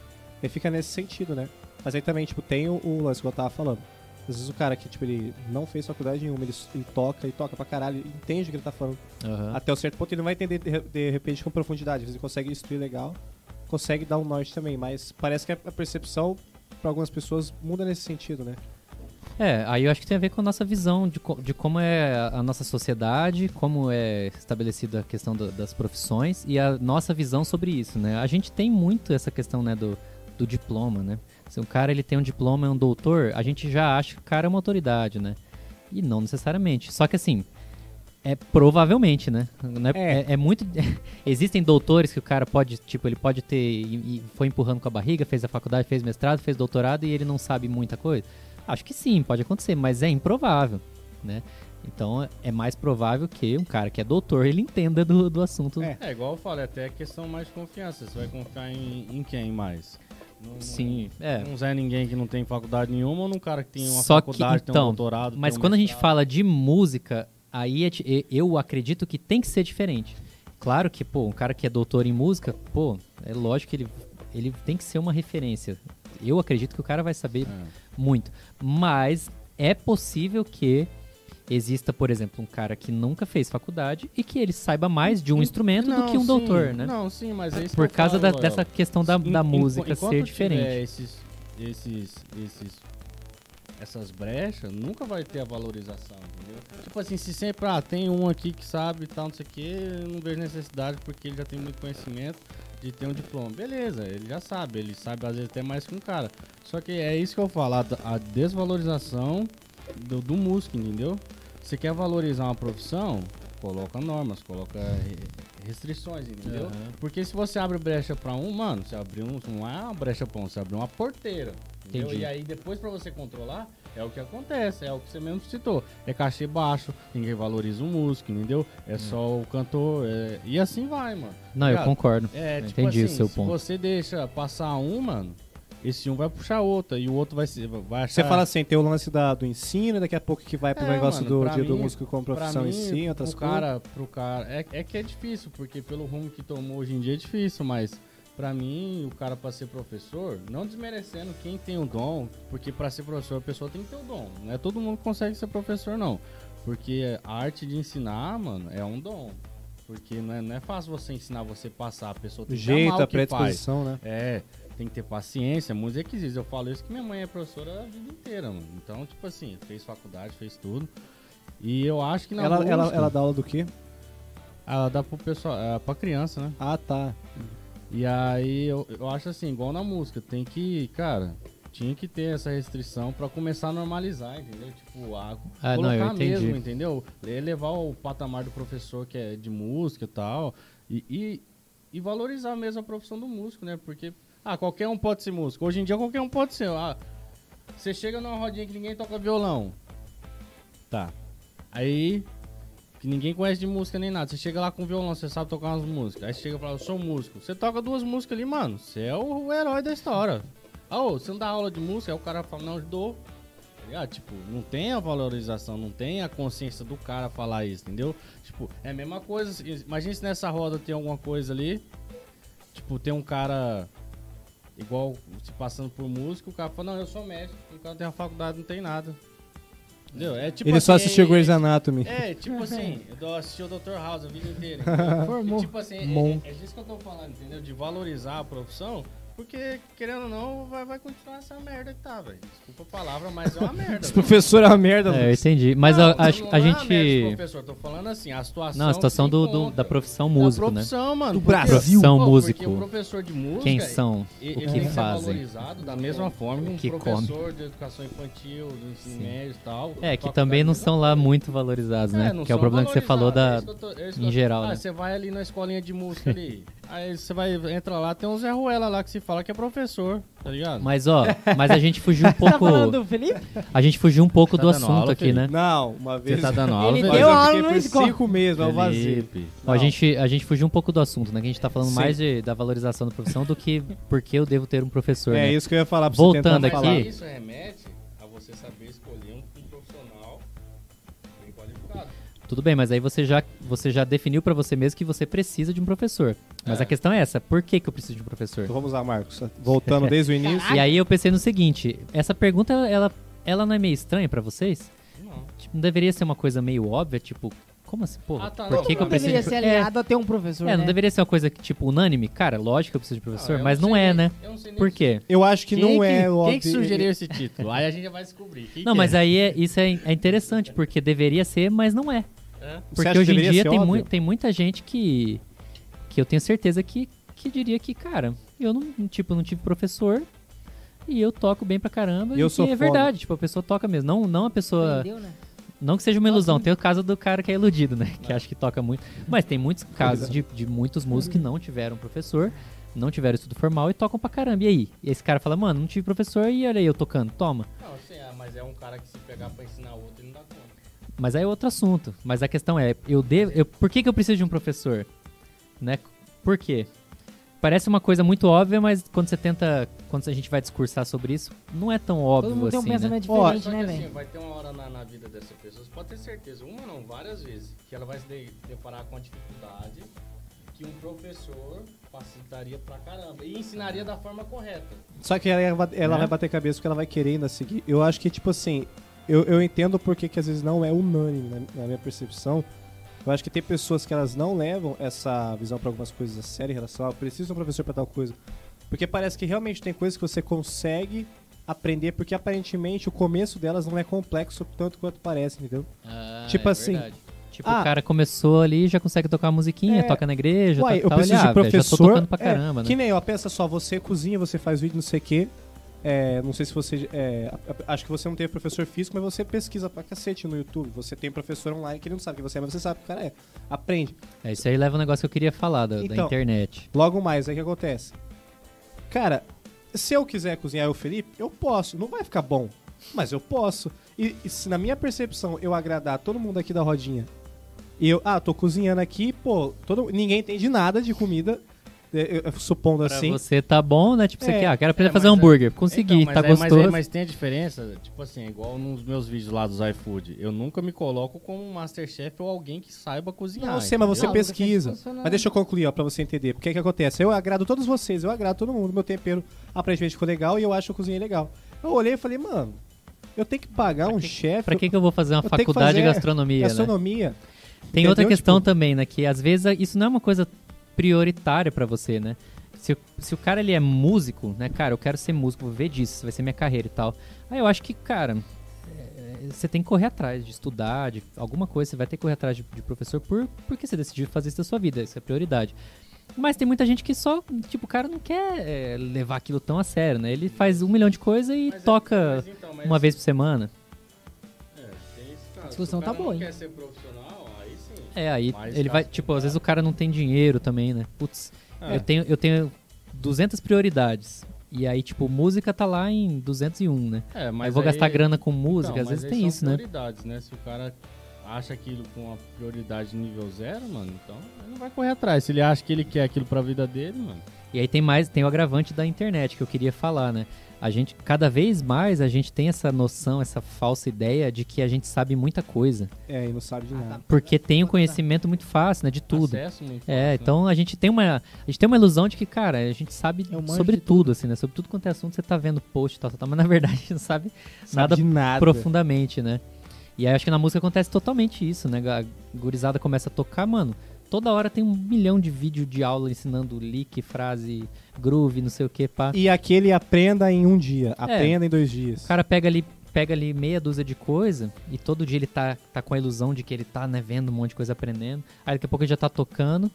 E fica nesse sentido, né? Mas aí também, tipo, tem o, o lance que eu tava falando. Às vezes o cara que, tipo, ele não fez faculdade nenhuma, ele, ele toca, ele toca pra caralho, entende o que ele tá falando. Aham. Até um certo ponto ele não vai entender de, de repente com profundidade. Às vezes ele consegue instruir legal, consegue dar um norte também, mas parece que a, a percepção pra algumas pessoas muda nesse sentido, né? É, aí eu acho que tem a ver com a nossa visão de, co- de como é a nossa sociedade, como é estabelecida a questão da- das profissões e a nossa visão sobre isso, né? A gente tem muito essa questão, né, do, do diploma, né? Se um cara ele tem um diploma, é um doutor, a gente já acha que o cara é uma autoridade, né? E não necessariamente. Só que assim, é provavelmente, né? Não é, É. é- é muito. [laughs] Existem doutores que o cara pode, tipo, ele pode ter. E, e foi empurrando com a barriga, fez a faculdade, fez mestrado, fez doutorado e ele não sabe muita coisa. Acho que sim, pode acontecer, mas é improvável, né? Então é mais provável que um cara que é doutor ele entenda do, do assunto. É. É igual eu falei, até é questão mais de confiança. Você vai confiar em, em quem mais? Sim, é. Num Zé Ninguém que não tem faculdade nenhuma ou num cara que tem uma Só que, faculdade, tem um então, doutorado? Mas tem um quando a gente mestrado? fala de música, aí é eu acredito que tem que ser diferente. Claro que, pô, um cara que é doutor em música, pô, é lógico que ele, ele tem que ser uma referência. Eu acredito que o cara vai saber É. muito. Mas é possível que exista, por exemplo, um cara que nunca fez faculdade e que ele saiba mais de um instrumento do Não, que um sim, doutor, né? Não, sim, mas é isso Por que eu causa falo, da- dessa questão da, da Em- música enquanto ser tiver diferente. Esses, esses, esses, essas brechas, nunca vai ter a valorização, entendeu? Tipo assim, se sempre, ah, tem um aqui que sabe e tal, não sei o que, eu não vejo necessidade porque ele já tem muito conhecimento de ter um diploma. Beleza, ele já sabe, ele sabe às vezes até mais que um cara. Só que é isso que eu falo, a, desvalorização do, do músico, entendeu? Você quer valorizar uma profissão, coloca normas, coloca re- restrições, entendeu? Aham. Porque se você abre brecha pra um, mano, você abriu um, não é uma brecha pra um, você abriu uma porteira. Entendeu? Entendi. E aí depois pra você controlar, é o que acontece, é o que você mesmo citou. É cachê baixo, ninguém valoriza o músico, entendeu? É só o cantor, é- e assim vai, mano. Não, eu Ligado? concordo. É, Eu tipo entendi assim, o seu se ponto. você deixa passar um, mano, esse um vai puxar outra, e o outro vai, se- vai achar... Você fala assim, tem o lance da, do ensino, daqui a pouco que vai pro É, negócio mano, do dia do mim- músico como profissão mim, em si, outras coisas. cara, pro cara, é, é que é difícil, porque pelo rumo que tomou hoje em dia é difícil, mas pra mim, o cara pra ser professor, não desmerecendo quem tem o dom, porque pra ser professor a pessoa tem que ter o dom, não é todo mundo que consegue ser professor não, porque a arte de ensinar, mano, é um dom, porque não é, não é fácil você ensinar, você passar, a pessoa tem que jeito, amar a o que faz. né? É, tem que ter paciência, música é que existe. Eu falo isso que minha mãe é professora a vida inteira, mano. Então, tipo assim, fez faculdade, fez tudo. E eu acho que na Ela, ela, ela dá aula do quê? ela dá pro pessoal, é, pra criança, né? Ah, tá. E aí eu, eu acho assim, igual na música, tem que, cara, tinha que ter essa restrição pra começar a normalizar, entendeu? Tipo, a, Ah, não, colocar entendi. mesmo, entendeu? Elevar o patamar do professor que é de música e tal. E, e, e valorizar mesmo a profissão do músico, né? Porque, ah, qualquer um pode ser músico. Hoje em dia qualquer um pode ser. Ah, você chega numa rodinha que ninguém toca violão. Tá. Aí, que ninguém conhece de música nem nada. Você chega lá com violão, você sabe tocar umas músicas. Aí você chega e fala, eu sou músico. Você toca duas músicas ali, mano. Você é o, herói da história. Ah, ô, você não dá aula de música? Aí o cara fala, não, eu dou. Ligado? Tipo, não tem a valorização, não tem a consciência do cara falar isso, entendeu? Tipo, é a mesma coisa. Imagina se nessa roda tem alguma coisa ali. Tipo, tem um cara igual se passando por músico, o cara fala, não, eu sou médico, o cara tem uma faculdade, não tem nada. Entendeu? É tipo Ele só assim, assistiu é- Grey's Anatomy. é, tipo assim, eu assisti o Dr. House a vida inteira. Formou. [laughs] E, tipo assim, é, é, é disso que eu tô falando, entendeu? De valorizar a profissão, porque, querendo ou não, vai, vai continuar essa merda que tá, velho. Desculpa a palavra, mas é uma [laughs] merda. Esse professor é uma merda, É, eu entendi. Mas Não, a, a, não a é uma merda de gente. professor, tô falando assim, a situação. Não, a situação que do, do- encontra. da profissão Da músico, né? profissão, mano. Do porque- Brasil. Profissão Pô, músico. Porque o professor de música. Quem são? e- O ele que tem ser fazem? valorizado da mesma forma que um que professor de educação infantil, do ensino Sim. médio e tal. É, que também não mesma são lá muito valorizados, né? não que é o são problema que você falou da. valorizados, é isso que eu tô- é isso que em eu- geral, Ah, né? você vai ali na escolinha de música ali. [laughs] aí você vai, entra lá, tem um Zé Ruela lá que se fala que é professor, tá ligado? Mas ó, mas a gente fugiu um [laughs] Tá falando pouco. do Felipe? A gente fugiu um pouco Tá do assunto aula, aqui, Felipe? né? Não, uma Você vez. tá dando [laughs] aula, Ele deu eu aula fiquei no cinco meses, ao vazio. Felipe. Ó, a, gente, a gente fugiu um pouco do assunto, né? Que a gente tá falando Sim. mais de, da valorização da profissão do que porque eu devo ter um professor. É né? isso que eu ia falar pra Voltando você tentar aqui- falar. Isso remete Tudo bem, mas aí você já, você já definiu pra você mesmo que você precisa de um professor. Mas É. a questão é essa: por que, que eu preciso de um professor? Então vamos lá, Marcos. Voltando desde o [laughs] início. E aí eu pensei no seguinte: essa pergunta, ela, ela não é meio estranha pra vocês? Não. Tipo, não deveria ser uma coisa meio óbvia, tipo, como assim, porra? Ah, tá, por não, que, que eu não preciso deveria de... ser É, aliado a ter um professor, é, né? não deveria ser uma coisa que, tipo, unânime? Cara, lógico que eu preciso de professor, eu mas não sei é, nem- né? eu sei nem Por quê? Eu acho que Quem não que- é o Quem que sugeriu esse título? Aí a gente já vai descobrir. Quem Não, que mas é? aí é- isso é, é interessante, porque deveria ser, mas não é. É? Porque hoje em dia tem, mui- tem muita gente que, que eu tenho certeza que, que diria que, cara, eu não, tipo, não tive professor e eu toco bem pra caramba. E eu e sou é foda. verdade, tipo, a pessoa toca mesmo. Não, não a pessoa. Entendeu, né? Não que seja uma ilusão, tem o caso do cara que é iludido, né? Que acha que toca muito. Mas tem muitos casos de, de muitos músicos que não tiveram professor, não tiveram estudo formal e tocam pra caramba. E aí? E esse cara fala, mano, não tive professor e olha aí eu tocando, toma. Não, sim, é, mas é um cara que se pegar pra ensinar Mas aí é outro assunto. Mas a questão é, eu devo. Eu, por que, que eu preciso de um professor? Né? Por quê? Parece uma coisa muito óbvia, mas quando você tenta. Quando a gente vai discursar sobre isso, não é tão Todo óbvio mundo tem um assim. né? pensamento Ó, diferente, Só que né, assim, velho? vai ter uma hora na, na vida dessa pessoa, você pode ter certeza, uma não, várias vezes, que ela vai se de- deparar com a dificuldade que um professor facilitaria pra caramba e ensinaria da forma correta. Só que ela, ela Né? vai bater cabeça porque ela vai querer ainda seguir. Eu acho que, tipo assim, eu, eu entendo porque que às vezes não é unânime na, na minha percepção. Eu acho que tem pessoas que elas não levam essa visão pra algumas coisas a sério em relação a preciso de um professor pra tal coisa. Porque parece que realmente tem coisas que você consegue aprender, porque aparentemente o começo delas não é complexo tanto quanto parece, entendeu? Ah, Tipo é assim, verdade. Tipo, ah, o cara começou ali já consegue tocar uma musiquinha, É, toca na igreja, Uai, toca eu tal, preciso ele, de ah, velho, já tô professor. tocando pra é, caramba, né? Que nem, ó, pensa só, você cozinha, você faz vídeo, não sei o quê. É, não sei se você. é, acho que você não tem professor físico, mas você pesquisa pra cacete no YouTube. Você tem professor online que ele não sabe quem você é, mas você sabe que o cara é. Aprende. É, isso aí leva um negócio que eu queria falar da, da Então, internet. Logo mais, aí o que acontece? Cara, se eu quiser cozinhar eu, Felipe, eu posso. Não vai ficar bom, mas eu posso. E, e se na minha percepção eu agradar todo mundo aqui da rodinha, e eu, ah, tô cozinhando aqui, pô, todo, ninguém entende nada de comida, eu- eu- supondo Pra assim. você tá bom, né? Tipo, você É, quer, ah, quero aprender é, a fazer mas é- hambúrguer. Consegui, Então, mas tá aí- mas gostoso. aí- Mas, tem a diferença, tipo assim, é igual nos meus vídeos lá dos iFood. Eu nunca me coloco como um Masterchef ou alguém que saiba cozinhar. Não, sei, mas você pesquisa. Mas deixa eu concluir, ó, pra você entender. Porque é que acontece? Eu agrado todos vocês, eu agrado todo mundo. Meu tempero aparentemente ficou legal e eu acho que eu cozinhei legal. Eu olhei e falei, mano, eu tenho que pagar um chefe. Pra que, que eu vou fazer uma faculdade de fazer gastronomia, né? gastronomia? Tem outra Entendeu? questão Tipo- também, né? Que às vezes isso não é uma coisa prioritária pra você, né? Se, o- se o cara ele é músico, né, cara, eu quero ser músico, vou ver disso, isso vai ser minha carreira e tal. Aí eu acho que, cara, é, você tem que correr atrás de estudar, de alguma coisa, você vai ter que correr atrás de, de professor por, porque você decidiu fazer isso da sua vida, isso é prioridade. Mas tem muita gente que só, tipo, o cara não quer é, levar aquilo tão a sério, né? Ele faz um milhão de coisas e Mas é- toca mas então, mas- uma vez por semana. É, tem esse caso. A discussão Se o cara tá boa, não hein? É, aí Mas ele vai, tipo, às vezes o cara não tem dinheiro também, né? Putz, É. eu, tenho, eu tenho 200 prioridades. E aí, tipo, música tá lá em 201, né? É, Mas eu vou gastar grana com música, Então, às vezes aí tem isso, né? prioridades, né? Se o cara acha aquilo com a prioridade nível zero, mano, então ele não vai correr atrás. Se ele acha que ele quer aquilo pra vida dele, mano. E aí tem mais, tem o agravante da internet que eu queria falar, né? A gente, cada vez mais a gente tem essa noção, essa falsa ideia de que a gente sabe muita coisa. É, e não sabe de Ah, nada. Porque tem o conhecimento muito fácil, né? De tudo. Acesso muito É, fácil, então a gente tem uma a gente tem uma ilusão de que, cara, a gente sabe manjo sobre de tudo, assim, né? Sobre tudo quanto é assunto, você tá vendo post e tal, tal, tal, mas na verdade a gente não sabe Sabe nada de nada. profundamente, né? E aí acho que na música acontece totalmente isso, né? A gurizada começa a tocar, mano. Toda hora tem um milhão de vídeo de aula ensinando lick, frase, groove, não sei o que, pá. E aquele aprenda em um dia, É. aprenda em dois dias. O cara pega ali, pega ali meia dúzia de coisa e todo dia ele tá, tá com a ilusão de que ele tá, né, vendo um monte de coisa aprendendo. Aí daqui a pouco ele já tá tocando.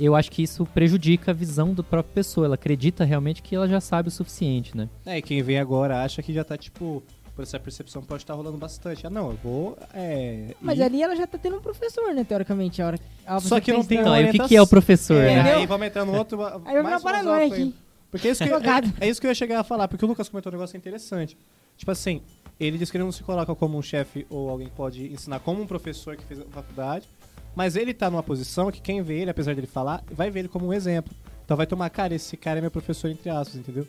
Eu acho que isso prejudica a visão da própria pessoa. Ela acredita realmente que ela já sabe o suficiente, né? É, e quem vem agora acha que já tá, tipo, por essa percepção pode estar rolando bastante. Ah, não, eu vou. É, Mas ir- ali ela já tá tendo um professor, né, teoricamente. A hora, a Só que não tem Então, uma aí o que, orientação. que é o professor, É, né? aí vamos entrar no outro. [laughs] Aí vai mais ficar paranoia aqui. Porque é isso, que eu, é, é isso que eu ia chegar a falar, porque o Lucas comentou um negócio interessante. Tipo assim, ele diz que ele não se coloca como um chefe ou alguém que pode ensinar como um professor que fez a faculdade, mas ele tá numa posição que quem vê ele, apesar dele falar, vai ver ele como um exemplo. Então vai tomar, cara, esse cara é meu professor, entre aspas, entendeu?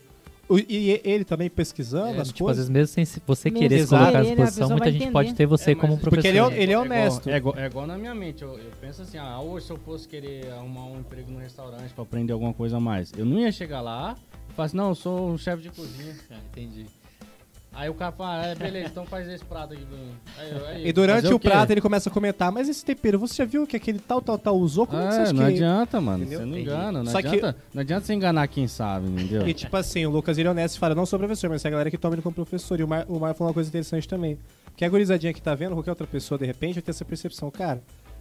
E ele também pesquisando É, as tipo, às coisas. vezes mesmo sem se- você Mesmo querer se colocar à disposição, muita gente entender. pode ter você É, como um mas- professor. Porque ele é, ele é igual- honesto. É igual, é igual na minha mente. Eu, eu penso assim, ah, hoje se eu fosse querer arrumar um emprego no restaurante pra aprender alguma coisa a mais, eu não ia chegar lá e falar assim, não, eu sou um chefe de cozinha. [laughs] Ah, entendi. Aí o cara fala, é, beleza, então faz esse prato aqui. pra mim. Aí, aí, E durante o prato ele começa a comentar, mas esse tempero, você já viu que aquele tal, tal, tal usou? Como é que você É, acha não que... adianta, mano. Entendeu? Você não Entendi. engana. Não Só que- adianta, não adianta você enganar quem sabe, entendeu? E tipo assim, o Lucas ele é honesto e fala, não sou professor, mas é a galera que toma ele como professor. E o Mar, o Mar falou uma coisa interessante também. Que a gurizadinha que tá vendo, qualquer outra pessoa, de repente, vai ter essa percepção, cara,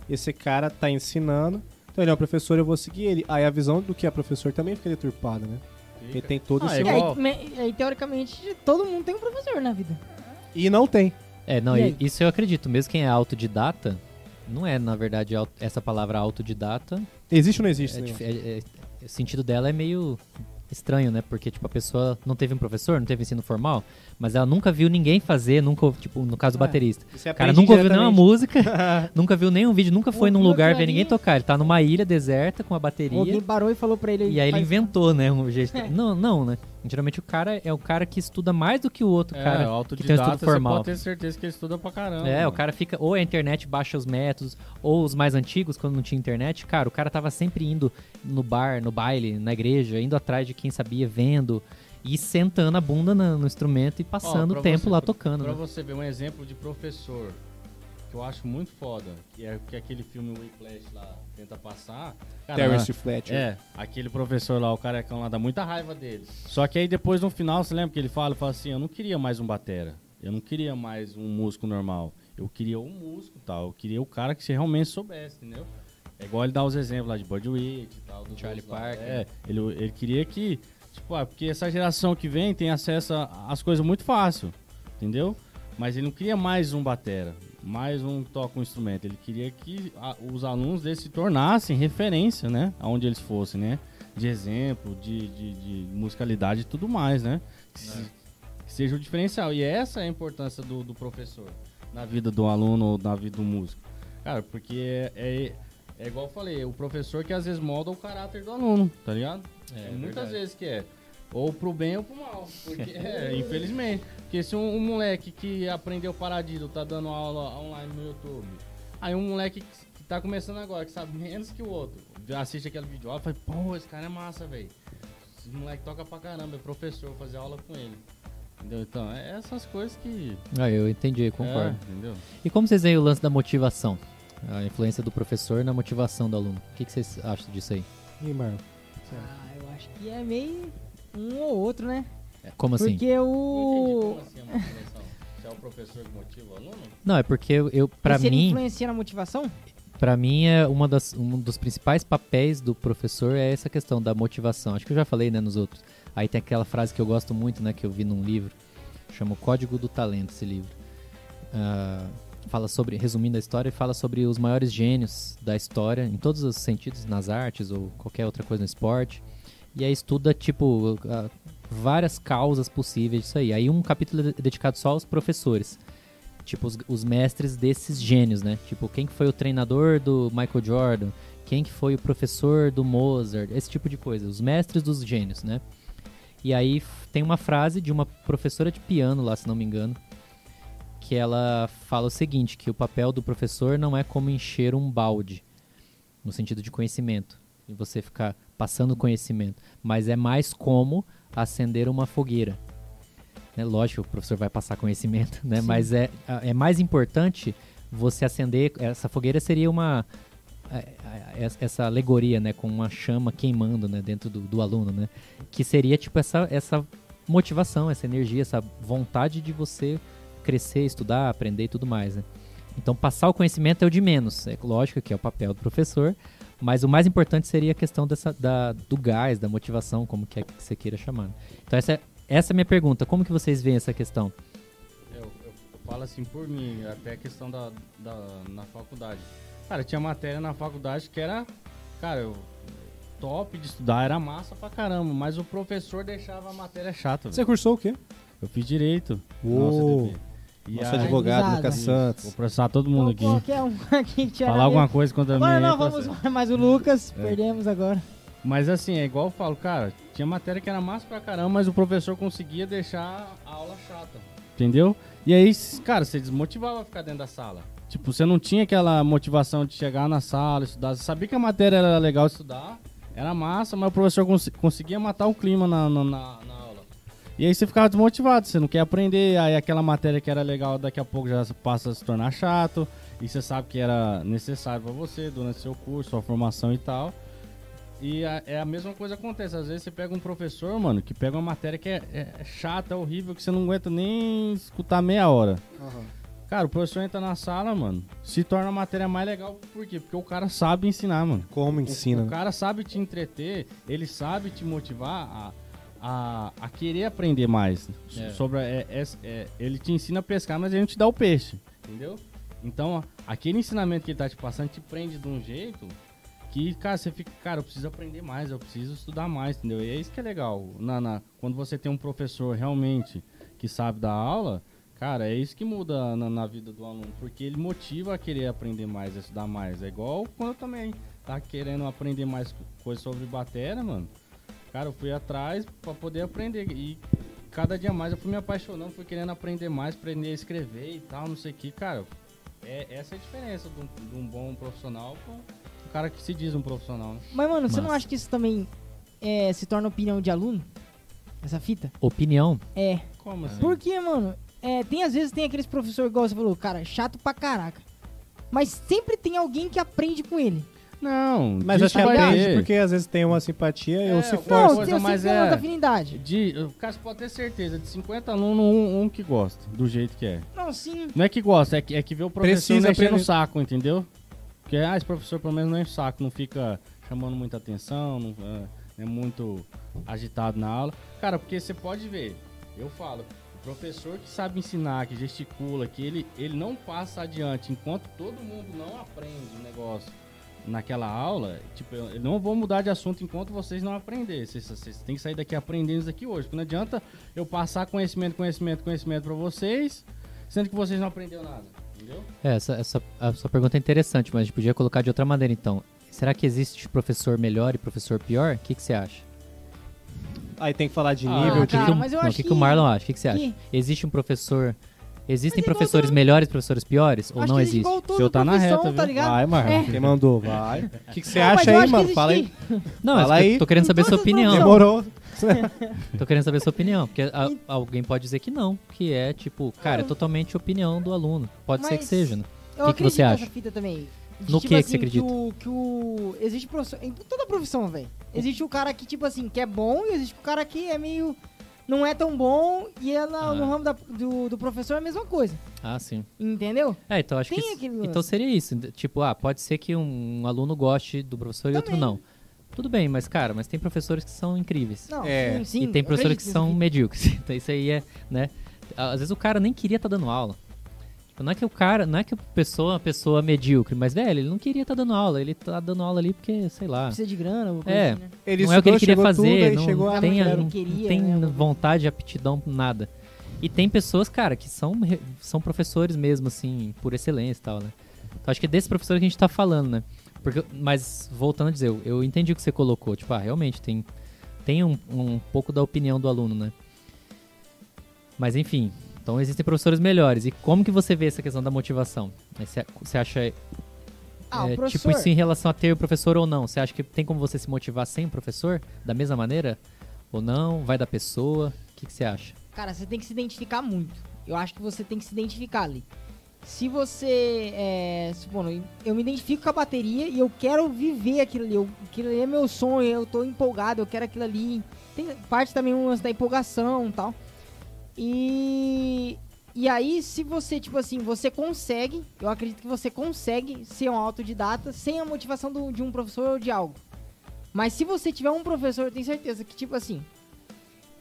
esse cara tá ensinando, então ele é um professor, eu vou seguir ele. Aí a visão do que é professor também fica deturpada, né? Ele tem todo Ah, esse... é E aí, igual- me- aí, teoricamente, todo mundo tem um professor na vida. E não tem. É, não, E aí? isso eu acredito. Mesmo quem é autodidata, não é, na verdade, au- essa palavra autodidata. Existe ou não existe? é dif- é- é- o sentido dela é meio estranho, né? Porque, tipo, a pessoa não teve um professor, não teve ensino formal, mas ela nunca viu ninguém fazer, nunca, tipo, no caso do É. baterista. O cara nunca ouviu nenhuma música, [laughs] nunca viu nenhum vídeo, nunca foi num lugar ver ninguém tocar. Ele tá numa ilha deserta com a bateria. Alguém parou e falou pra ele. E aí ele inventou, né, um jeito. É. [laughs] Não, não, né? Geralmente o cara é o cara que estuda mais do que o outro É, cara que tem um estudo você formal. pode ter certeza que ele estuda pra caramba. É, o cara fica. Ou a internet baixa os métodos, ou os mais antigos, quando não tinha internet. Cara, o cara tava sempre indo no bar, no baile, na igreja, indo atrás de quem sabia, vendo. E sentando a bunda na- no instrumento e passando o tempo você- lá tocando. Pra né? você ver um exemplo de professor que eu acho muito foda, que é que aquele filme Whiplash lá tenta passar. Cara, Terence Fletcher. É, aquele professor lá, o carecão lá, dá muita raiva dele. Só que aí depois no final, você lembra que ele fala? Fala assim, eu não queria mais um batera. Eu não queria mais um músico normal. Eu queria um músico tal. Eu queria o cara que realmente soubesse, entendeu? É igual ele dá os exemplos lá de Buddy Rich e tal. dos Charlie. Parker. É, ele, ele queria que... Tipo, ah, porque essa geração que vem tem acesso às coisas muito fácil, entendeu? Mas ele não queria mais um batera, mais um que toca um instrumento. Ele queria que a- os alunos dele se tornassem referência, né? Aonde eles fossem, né? De exemplo, de, de, de musicalidade e tudo mais, né? Que, se- que seja o diferencial. E essa é a importância do, do professor na vida do aluno ou na vida do músico. Cara, porque é, é, é igual eu falei, o professor que às vezes molda o caráter do aluno, tá ligado? É, Muitas verdade. vezes que é. Ou pro bem ou pro mal. Porque, [laughs] é, infelizmente. Porque se um, um moleque que aprendeu paradido tá dando aula online no YouTube, aí um moleque que, que tá começando agora, que sabe menos que o outro, assiste aquele vídeo e fala, pô, esse cara é massa, velho. Esse moleque toca pra caramba, é professor, vou fazer aula com ele. Entendeu? Então, é essas coisas que. Ah, eu entendi, concordo. É, entendeu? E como vocês veem o lance da motivação? A influência do professor na motivação do aluno. O que, que vocês acham disso aí? Ih, Marlon. Ah, eu acho que é meio um ou outro, né? Como assim? Porque o. assim a [laughs] motivação. Se é o professor que motiva o aluno? Não, é porque eu, eu para ele mim, influencia na motivação? Pra mim, é uma das, um dos principais papéis do professor é essa questão da motivação. Acho que eu já falei, né, nos outros. Aí tem aquela frase que eu gosto muito, né, que eu vi num livro, chama o Código do Talento, esse livro. Ah, fala sobre, resumindo a história, fala sobre os maiores gênios da história, em todos os sentidos, nas artes ou qualquer outra coisa no esporte. E aí estuda, tipo, ah, várias causas possíveis disso aí. Aí um capítulo dedicado só aos professores tipo, os, os mestres desses gênios, né? Tipo, quem que foi o treinador do Michael Jordan? Quem que foi o professor do Mozart? Esse tipo de coisa. Os mestres dos gênios, né? E aí tem uma frase de uma professora de piano lá, se não me engano, que ela fala o seguinte, que o papel do professor não é como encher um balde, no sentido de conhecimento, e você ficar passando conhecimento, mas é mais como acender uma fogueira. Né? Lógico, o professor vai passar conhecimento, né? Sim. Mas é, é mais importante você acender. Essa fogueira seria uma. é, é, Essa alegoria, né? Com uma chama queimando né? dentro do, do aluno, né? Que seria tipo essa, essa motivação, essa energia, essa vontade de você crescer, estudar, aprender e tudo mais, né? Então, passar o conhecimento é o de menos. É lógico que é o papel do professor, mas o mais importante seria a questão dessa, da, do gás, da motivação, como quer que você queira chamar. Então, essa é, essa é a minha pergunta. Como que vocês veem essa questão? Eu, eu- eu falo assim por mim, até a questão da, da na faculdade. Cara, tinha matéria na faculdade que era, cara, eu, top de estudar, era massa pra caramba, mas o professor deixava a matéria chata. Você velho. cursou o quê? Eu fiz direito. Uou. Nossa. E Nosso aí- advogado. Lucas Santos. Vou processar todo mundo aqui. Qualquer um [laughs] aqui que Falar na alguma coisa contra Agora mim. não, aí, vamos processo. mais o Lucas. É. Perdemos agora. Mas assim, é igual eu falo, cara, tinha matéria que era massa pra caramba, mas o professor conseguia deixar a aula chata. Entendeu? E aí, cara, você desmotivava a ficar dentro da sala. Tipo, você não tinha aquela motivação de chegar na sala, estudar. Você sabia que a matéria era legal estudar, era massa, mas o professor cons- conseguia matar o clima na, na, na-. E aí você ficava desmotivado, você não quer aprender, aí aquela matéria que era legal daqui a pouco já passa a se tornar chato, e você sabe que era necessário para você durante seu curso, sua formação e tal. E a, é a mesma coisa acontece, às vezes você pega um professor, mano, que pega uma matéria que é, é- chata, é horrível, que você não aguenta nem escutar meia hora. Cara, o professor entra na sala, mano, se torna a matéria mais legal, por quê? Porque o cara sabe ensinar, mano. Como O- ensina. O, cara sabe te entreter, ele sabe te motivar a, a, a querer aprender mais. É. Sobre, é, é- é- ele te ensina a pescar, mas ele não te dá o peixe, entendeu? Então, aquele ensinamento que ele tá te passando te prende de um jeito que, cara, você fica, cara, eu preciso aprender mais, eu preciso estudar mais, entendeu? E é isso que é legal. Na, na- quando você tem um professor realmente que sabe dar aula, cara, é isso que muda na, na vida do aluno, porque ele motiva a querer aprender mais, a estudar mais. É igual quando eu também tá querendo aprender mais coisas sobre bateria, mano. Cara, eu fui atrás pra poder aprender e cada dia mais eu fui me apaixonando, fui querendo aprender mais, aprender a escrever e tal, não sei o que, cara. É, essa é a diferença de um, de um bom profissional com o cara que se diz um profissional, né? Mas, mano, você não acha que isso também é, se torna opinião de aluno? Essa fita? Opinião. É. Como assim? Porque, mano, é, tem às vezes tem aqueles professores, igual você falou, cara, chato pra caraca. Mas sempre tem alguém que aprende com ele. Não, Mas acho que aprende ter. porque às vezes tem uma simpatia É, ou se força. Não, coisa, tem mas é- uma afinidade. De, o cara você pode ter certeza, de 50 alunos, um, um que gosta, do jeito que é. Não, sim. Não é que gosta, é que, é que vê o professor Precisa mexendo no saco, entendeu? Porque, ah, esse professor pelo menos não enche o saco, não fica chamando muita atenção, não é, é muito agitado na aula. Cara, porque você pode ver, eu falo, o professor que sabe ensinar, que gesticula, que ele, ele não passa adiante enquanto todo mundo não aprende o negócio naquela aula, tipo, eu não vou mudar de assunto enquanto vocês não aprenderem. Vocês, vocês têm que sair daqui aprendendo isso aqui hoje. Porque não adianta eu passar conhecimento, conhecimento, conhecimento pra vocês, sendo que vocês não aprenderam nada. Entendeu? É, essa, essa a sua pergunta é interessante, mas a gente podia colocar de outra maneira então. Será que existe professor melhor e professor pior? O que, que você acha? Aí tem que falar de Ah, nível, o que, cara, que, o, mas eu não, o acho que, que que- o Marlon acha? O que, que você acha? que- Existe um professor. Existem Mas é igual professores todo- melhores e professores piores? Ou Acho não que existe? igual toda Se eu tá na reta, tá ligado? Vai, Marlon. É. Quem mandou? Vai. [laughs] O que, que você Não, mas acha aí, que mano? Fala aí. Não, Fala que aí. eu tô querendo saber sua opinião. Demorou. [laughs] Tô querendo saber sua opinião. Porque a- alguém pode dizer que não. Que é tipo, cara, é totalmente opinião do aluno. Pode ser que Mas seja, né? Eu Que que você acha? fita também. De, No tipo que que assim, você acredita? Que o, que o- Existe profissão. Em toda profissão, velho. Existe o cara que, tipo assim, que é bom e existe o cara que é meio. Não é tão bom e na- Ah. no ramo da- do, do professor é a mesma coisa. Ah, sim. Entendeu? É, então acho Tem que. aquele Então lance. seria isso. Tipo, ah, pode ser que um aluno goste do professor e outro Também. não. Tudo bem, mas cara, mas tem professores que são incríveis. Não, É. sim, sim. e tem professores que são medíocres. [laughs] Então isso aí é, né? Às vezes o cara nem queria estar dando aula. Tipo, não é que o cara, não é que a pessoa é uma pessoa medíocre, mas velho, ele não queria estar dando aula, ele tá dando aula ali porque, sei lá. Precisa de grana, ou É. assim, né? Ele não é o que ele estudou, queria tudo, fazer, aí não, chegou não a- tem, não, não não queria, tem né? vontade, aptidão, nada. E tem pessoas, cara, que são, são professores mesmo, assim, por excelência e tal, né? Então acho que é desse professor que a gente tá falando, né? Porque, mas, voltando a dizer, eu, eu entendi o que você colocou. Tipo, ah, realmente, tem, tem um, um pouco da opinião do aluno, né? Mas, enfim, então existem professores melhores. E como que você vê essa questão da motivação? Né, Você acha, Ah, é, o professor. tipo, isso em relação a ter o professor ou não? Você acha que tem como você se motivar sem o professor? Da mesma maneira? Ou não? Vai da pessoa? O que, que você acha? Cara, você tem que se identificar muito. Eu acho que você tem que se identificar ali. Se você. É, supondo, eu me identifico com a bateria e eu quero viver aquilo ali. Eu, aquilo ali é meu sonho, eu tô empolgado, eu quero aquilo ali. Tem parte também um lance da empolgação e tal. E. E aí, se você, tipo assim, você consegue, eu acredito que você consegue ser um autodidata sem a motivação do- de um professor ou de algo. Mas se você tiver um professor, eu tenho certeza que, tipo assim,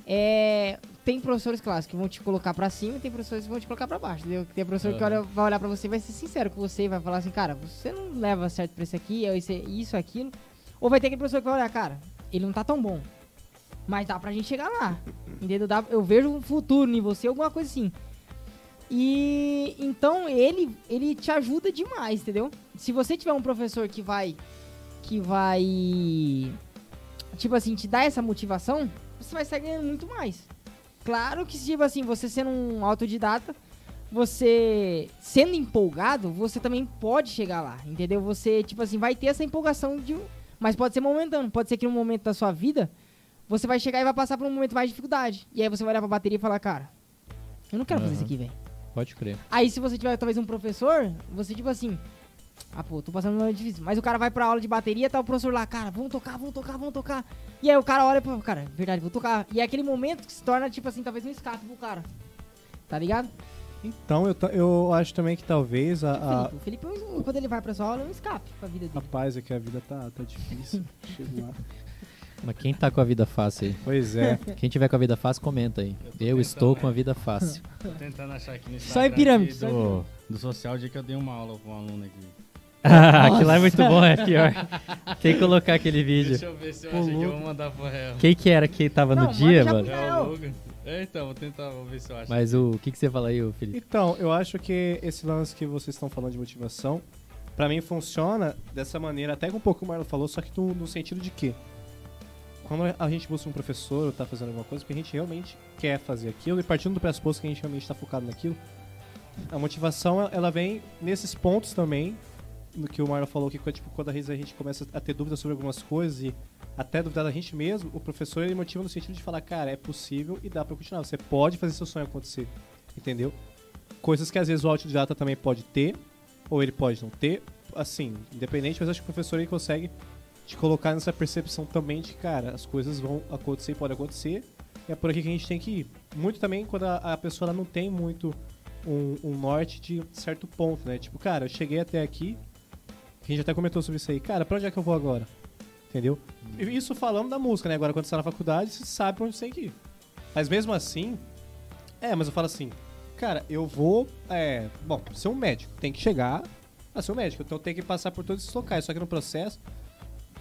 é, tem professores clássicos que vão te colocar pra cima e tem professores que vão te colocar pra baixo, entendeu? Tem professor que Aham. olha- vai olhar pra você e vai ser sincero com você e vai falar assim, cara, você não leva certo pra isso aqui, é isso, aquilo. Ou vai ter aquele professor que vai olhar, cara, ele não tá tão bom, mas dá pra gente chegar lá, entendeu? Dá- eu vejo um futuro em você, alguma coisa assim. E então ele ele te ajuda demais, entendeu? Se você tiver um professor que vai que vai tipo assim, te dar essa motivação, você vai estar ganhando muito mais. Claro que tipo assim, você sendo um autodidata, você sendo empolgado, você também pode chegar lá, entendeu? Você tipo assim, vai ter essa empolgação de mas pode ser momentâneo, pode ser que num momento da sua vida você vai chegar e vai passar por um momento mais de dificuldade. E aí você vai olhar pra bateria e falar, cara, eu não quero fazer isso aqui, velho. Pode crer. Aí se você tiver talvez um professor, você tipo assim, ah pô, tô passando um momento difícil. Mas o cara vai pra aula de bateria, tá o professor lá, cara, vamos tocar, vamos tocar, vamos tocar. E aí o cara olha e fala, cara, verdade, vou tocar. E é aquele momento que se torna, tipo assim, talvez um escape pro cara. Tá ligado? Então, eu, eu acho também que talvez a. a... O Felipe, o Felipe, quando ele vai pra sua aula, é um escape pra vida dele. Rapaz, é que a vida tá, tá difícil. [laughs] Chego lá. Mas quem tá com a vida fácil aí? Pois é. Quem tiver com a vida fácil, comenta aí. Eu estou com a vida fácil. [laughs] Tô tentando achar aqui no Só em Instagram pirâmide, do, do social, o dia que eu dei uma aula com um aluno aqui. [laughs] Aquilo lá é muito bom, é pior. [laughs] Tem que colocar aquele vídeo. Deixa eu ver se eu Pô, acho que eu vou mandar pro réu. Quem que era que tava Não, no dia, mano? É o. É, então, vou tentar, vou ver se eu acho. Mas o, o que, que você fala aí, Felipe? Então, eu acho que esse lance que vocês estão falando de motivação, pra mim funciona dessa maneira, até que um pouco o Marlon falou, só que no, no sentido de que quando a gente busca um professor ou tá fazendo alguma coisa, porque a gente realmente quer fazer aquilo, e partindo do pressuposto que a gente realmente tá focado naquilo, a motivação ela vem nesses pontos também, no que o Marlon falou, que tipo, quando a gente começa a ter dúvidas sobre algumas coisas e até duvidar da gente mesmo, o professor ele motiva no sentido de falar, cara, é possível e dá pra continuar. Você pode fazer seu sonho acontecer. Entendeu? Coisas que às vezes o autodidata também pode ter, ou ele pode não ter. Assim, independente, mas acho que o professor ele consegue te colocar nessa percepção também de, cara, as coisas vão acontecer e podem acontecer. E é por aqui que a gente tem que ir. Muito também quando a, a pessoa não tem muito um, um norte de certo ponto, né? Tipo, cara, eu cheguei até aqui, a gente até comentou sobre isso aí. Cara, pra onde é que eu vou agora? Entendeu? E Isso falando da música, né? Agora, quando você tá na faculdade, você sabe pra onde você tem que ir. Mas mesmo assim, é, mas eu falo assim, cara, eu vou, é, bom, ser um médico, tem que chegar a ser um médico, então tem que passar por todos esses locais, só que no processo,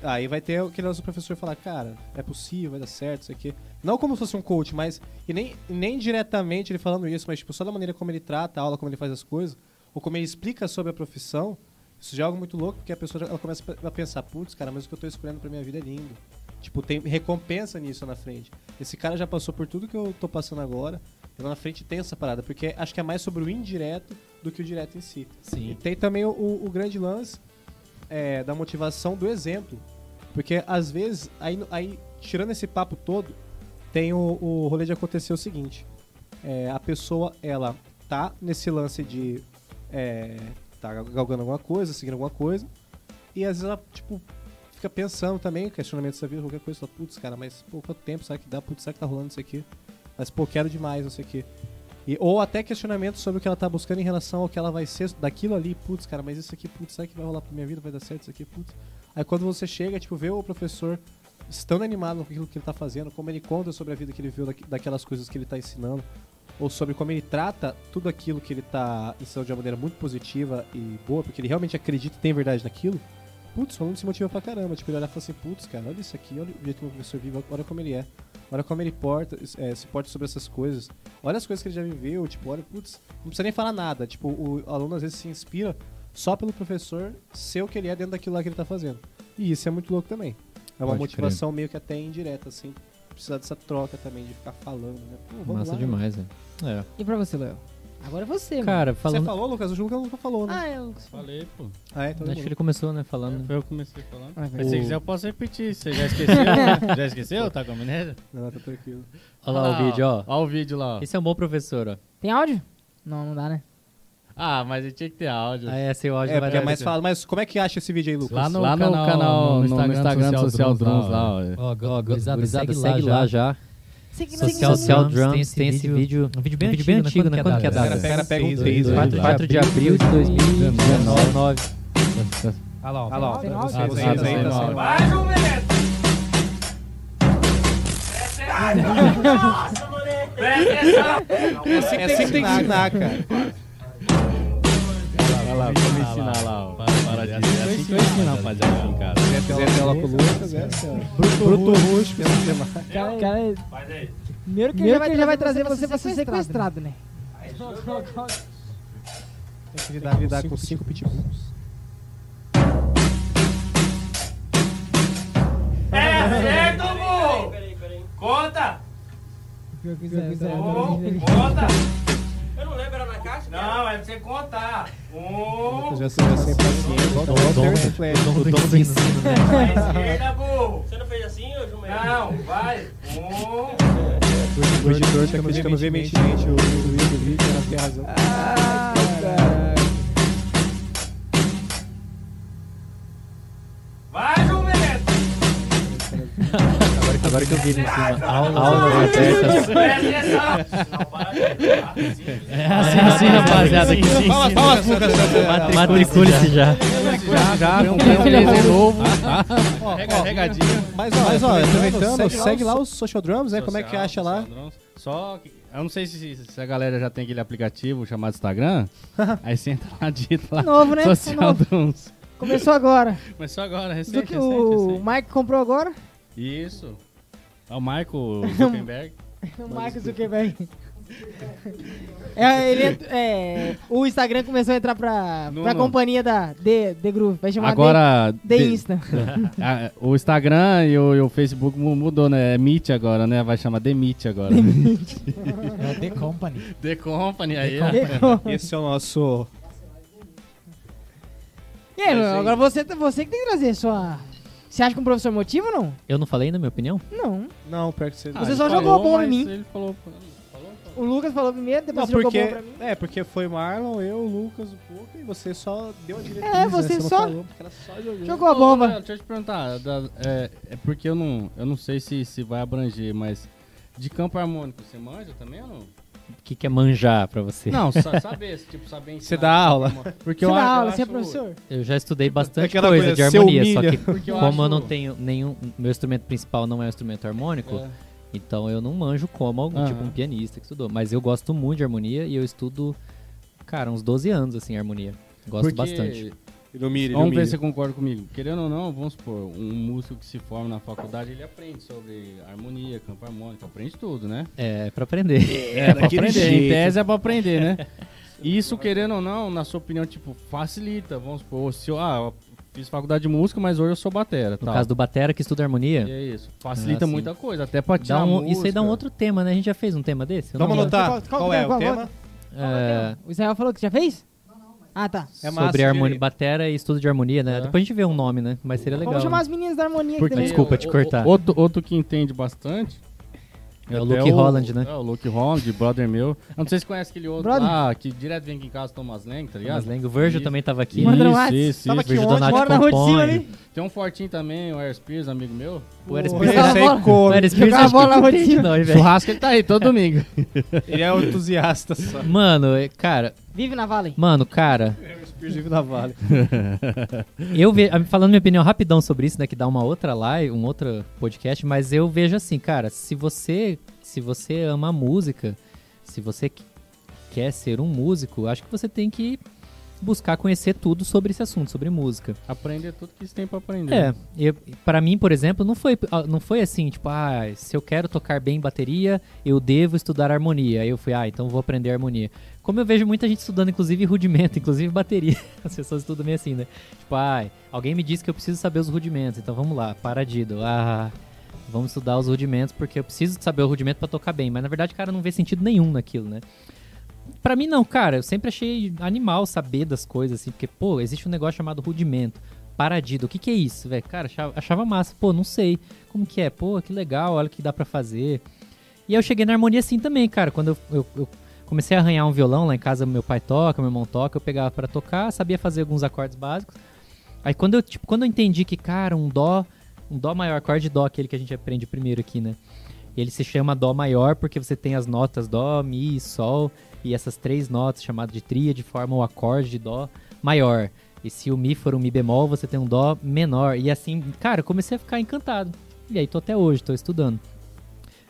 aí vai ter aquele do professor falar, cara, é possível, vai dar certo, isso aqui. Não como se fosse um coach, mas, e nem, nem diretamente ele falando isso, mas tipo, só da maneira como ele trata a aula, como ele faz as coisas, ou como ele explica sobre a profissão, isso já é algo muito louco, porque a pessoa ela começa a pensar, putz, cara, mas o que eu tô escolhendo pra minha vida é lindo. Tipo, tem recompensa nisso na frente. Esse cara já passou por tudo que eu tô passando agora. E lá na frente tem essa parada, porque acho que é mais sobre o indireto do que o direto em si. E Sim. tem também o, o- o grande lance é, da motivação do exemplo. Porque às vezes, aí, aí tirando esse papo todo, tem o, o rolê de acontecer o seguinte. É, a pessoa, ela tá nesse lance de é, tá galgando alguma coisa, seguindo alguma coisa, e às vezes ela, tipo, fica pensando também, questionamento da vida, qualquer coisa, fala, putz, cara, mas pô, quanto tempo será que dá? Putz, será que tá rolando isso aqui? Mas, pô, quero demais, não sei o quê. E, ou até questionamentos sobre o que ela tá buscando em relação ao que ela vai ser daquilo ali, putz, cara, mas isso aqui, putz, será que vai rolar pra minha vida? Vai dar certo isso aqui, putz. Aí quando você chega, tipo, vê o professor estando animado com aquilo que ele tá fazendo, como ele conta sobre a vida que ele viu daquelas coisas que ele tá ensinando, ou sobre como ele trata tudo aquilo que ele tá ensinando de uma maneira muito positiva e boa, porque ele realmente acredita e tem verdade naquilo, putz, o aluno se motiva pra caramba. Tipo, ele olha e fala assim, putz, cara, olha isso aqui, olha o jeito que o professor vive, olha como ele é. Olha como ele porta, é, se porta sobre essas coisas. Olha as coisas que ele já viveu, tipo, olha, putz, não precisa nem falar nada. Tipo, o aluno às vezes se inspira só pelo professor ser o que ele é dentro daquilo lá que ele tá fazendo. E isso é muito louco também. É uma Pode motivação meio que até indireta, assim. Precisar dessa troca também, de ficar falando, né? Pô, vamos Massa lá, demais, velho. É. E pra você, Léo? Agora é você, mano. Cara, Você falando. falou, Lucas? O Lucas nunca falou, né? Ah, eu... Falei, pô. Ah, é? Então Acho que ele começou, né, falando. Foi eu que comecei falando. Ah, Mas se quiser eu posso repetir. Você já esqueceu? né? [laughs] já esqueceu? Tá com amnésia? Não, tá tranquilo. Olha lá o vídeo, ó. Olha o vídeo lá, ó. Esse é um bom professor, ó. Tem áudio? Não, não dá, né? Ah, mas ele tinha que ter áudio. Ah, é, seu áudio É, vai porque é mais falado. Mas como é que acha esse vídeo aí, Lucas? Lá no, lá no canal, no, Instagram, do Social Drums lá, ó. Ó, Ó, gurizada, gurizada, segue lá já. Social, Social Drums tem esse vídeo. Um vídeo Um vídeo bem antigo, né? Quando que é data? Os caras pegam um Dois, três, dois, vai. dois. 4 de abril de 2019. Ah lá, ó. Ah lá, ó. Tem Ah, aí, tá tá saindo saindo áudio. áudio. É assim que tem que ensinar, cara. Olha lá, vamos ensinar lá, ó. Para, para de É assim que eu ensino, rapaziada, em casa. quiser ter aula com o Lucas, é assim, ó. Bruto Rush, pensa que é mais. Cara, cara, primeiro que ele já vai, já vai trazer você pra ser sequestrado, né? Tem que lidar, lidar com cinco pitbulls. É certo, burro! Conta! É- isso é- Conta! Eu não lembro, era na caixa? Não, é pra você contar. Um. Eu já sou já sem paciência. Igual Dom- o dom- terço flash. o dom do ensino, né? Pra esquerda, burro. Você não fez assim, ô Jumento? Não, vai. Um. O editor tá criticando veementemente o vídeo do vídeo, ela tem razão. Vai, jumento. [laughs] Agora que eu vi em cima. Aulas abertas. É assim, assim, rapaziada. Fala, fala. Mat- Matricule-se já. Já, já, comprei um blazer novo. Rega- Regadinho. Mas, ó, aproveitando, segue lá os Social Drums, né? Como é que acha lá? Só que, eu não sei se, se a galera já tem aquele aplicativo chamado Instagram. aí você entra lá, digita lá. Novo, né? É Social novo. Drums. Começou agora. Começou agora, Do recente, que recente, o recente. Mike comprou agora. Isso. É o Michael [laughs] Zuckerberg. O Mark Zuckerberg. É, ele ent- é, o Instagram começou a entrar pra, Não, pra não. companhia da The, The Groove. Vai chamar Agora, The, The Insta. a- [laughs] o Instagram e o, e o Facebook mu- mudou, né? É Meet agora, né? Vai chamar The Meet agora. É The Company. The Company aí. The Co- Esse é o nosso. E aí, Mas, agora você, você que tem que trazer sua... Você acha que um professor motiva ou não? Eu não falei ainda minha opinião? Não. Não, perto de você. Ah, Você só falou, jogou a bomba em mas mim. Ele falou, falou, O Lucas falou primeiro, depois Não, você jogou porque, a bomba pra mim. é, porque foi Marlon, eu, o Lucas, o Puka, e você só deu a diretriz, É, né? você não só- falou, porque ela só jogou. Jogou a Ô, bomba. Deixa eu te perguntar. da- é, é porque eu não, eu não sei se, se vai abranger, mas de campo harmônico você manja também ou não? O que, que é manjar pra você? Não, sa- [laughs] saber, tipo, saber ensinar Você dá aula. Porque Você eu, dá aula, você é professor? Eu já estudei bastante Aquela coisa coisa, de harmonia, só humilha. que Porque eu como eu acho- não tenho nenhum... Meu instrumento principal não é um instrumento harmônico, É. então eu não manjo como algum Aham. tipo um pianista que estudou. Mas eu gosto muito de harmonia e eu estudo, cara, uns 12 anos, assim, harmonia. Gosto Porque- bastante. Ilumine, Vamos ver ilumine. se você concorda comigo. Querendo ou não, vamos supor, um músico que se forma na faculdade, ele aprende sobre harmonia, campo harmônico, aprende tudo, né? É, pra aprender. É, pra daquele aprender. jeito. Em tese é pra aprender, né? Isso, querendo ou não, na sua opinião, tipo, facilita. Vamos supor, se eu, ah, eu fiz faculdade de música, mas hoje eu sou batera, No tal. caso do Batera que estuda harmonia, E é isso. Facilita Ah, muita coisa, até pra tirar um- isso aí dá um outro tema, né? A gente já fez um tema desse? Vamos anotar Qual- qual, qual- é o qual- tema? É, O Israel falou que você já fez? Ah, tá. É massa, sobre harmonia, batera e estudo de harmonia, né? É. Depois a gente vê um nome, né? Mas seria legal. Vamos chamar né? as meninas da harmonia Porque-. Desculpa te o- cortar. o- Outro, outro que entende bastante. É o Luke Holland, né? É, o Luke Holland, brother meu. Eu não sei se conhece aquele outro Brother. lá, que direto vem aqui em casa tomar umas lengas, tá ligado? Mas lembra, o Virgil Isso. também tava aqui. Isso, WhatsApp. isso, Tava isso. aqui Virgil ontem, Bora na rua de cima ali. Tem um fortinho também, o Air Spears, amigo meu. O Air Spears, come. o Air Spears que bola na velho. Churrasco ele tá aí todo domingo. Ele é um entusiasta só. Mano, é- cara, Vive na Vale. mano, cara, Da Vale. [laughs] eu ve, ah, falando minha opinião rapidão sobre isso, né, que dá uma outra live, um outro podcast, mas eu vejo assim, cara, se você, se você ama música, se você qu- quer ser um músico, acho que você tem que buscar conhecer tudo sobre esse assunto, sobre música. Aprender tudo que você tem pra aprender. É, eu, para mim, por exemplo, não foi, ah, não foi assim, tipo, ah, se eu quero tocar bem bateria, eu devo estudar harmonia. Aí eu fui, ah, então vou aprender harmonia. Como eu vejo muita gente estudando, inclusive rudimento, inclusive bateria. [laughs] As pessoas estudam meio assim, né? Tipo, ah, alguém me disse que eu preciso saber os rudimentos, então vamos lá, paradido. Ah, vamos estudar os rudimentos porque eu preciso saber o rudimento pra tocar bem. Mas na verdade, cara, não vê sentido nenhum naquilo, né? Pra mim não, cara, eu sempre achei animal saber das coisas, assim, porque, pô, existe um negócio chamado rudimento, paradido, o que que é isso, velho? Cara, achava, achava massa, pô, não sei como que é, pô, que legal, olha o que dá pra fazer. E eu cheguei na harmonia assim também, cara, quando eu, eu, eu comecei a arranhar um violão lá em casa, meu pai toca, meu irmão toca, eu pegava pra tocar, sabia fazer alguns acordes básicos. Aí quando eu, tipo, quando eu entendi que, cara, um dó, um dó maior, acorde dó, aquele que a gente aprende primeiro aqui, né? Ele se chama dó maior porque você tem as notas dó, mi, sol e essas três notas chamadas de tríade formam o acorde de dó maior. E se o mi for um mi bemol, você tem um dó menor. E assim, cara, eu comecei a ficar encantado. E aí tô até hoje, tô estudando.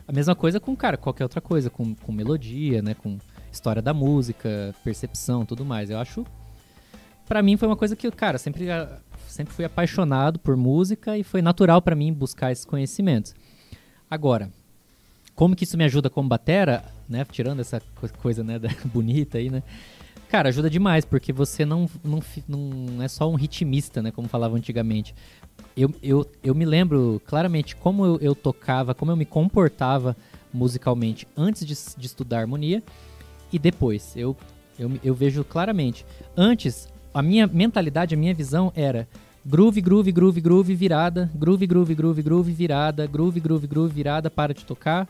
A mesma coisa com, cara, qualquer outra coisa, com, com melodia, né, com história da música, percepção, tudo mais. Eu acho Pra mim foi uma coisa que, cara, sempre sempre fui apaixonado por música e foi natural pra mim buscar esses conhecimentos. Agora, como que isso me ajuda como batera, né? Tirando essa co- coisa, né, da- [laughs] bonita aí, né? Cara, ajuda demais, porque você não, não, não é só um ritmista, né? Como falava antigamente. Eu, eu, eu me lembro claramente como eu, eu tocava, como eu me comportava musicalmente antes de, de estudar harmonia e depois. Eu Eu, eu vejo claramente. Antes, a minha mentalidade, a minha visão era groove, groove, groove, groove, virada, groove, groove, groove, groove, virada, groove, groove, groove, virada, para de tocar,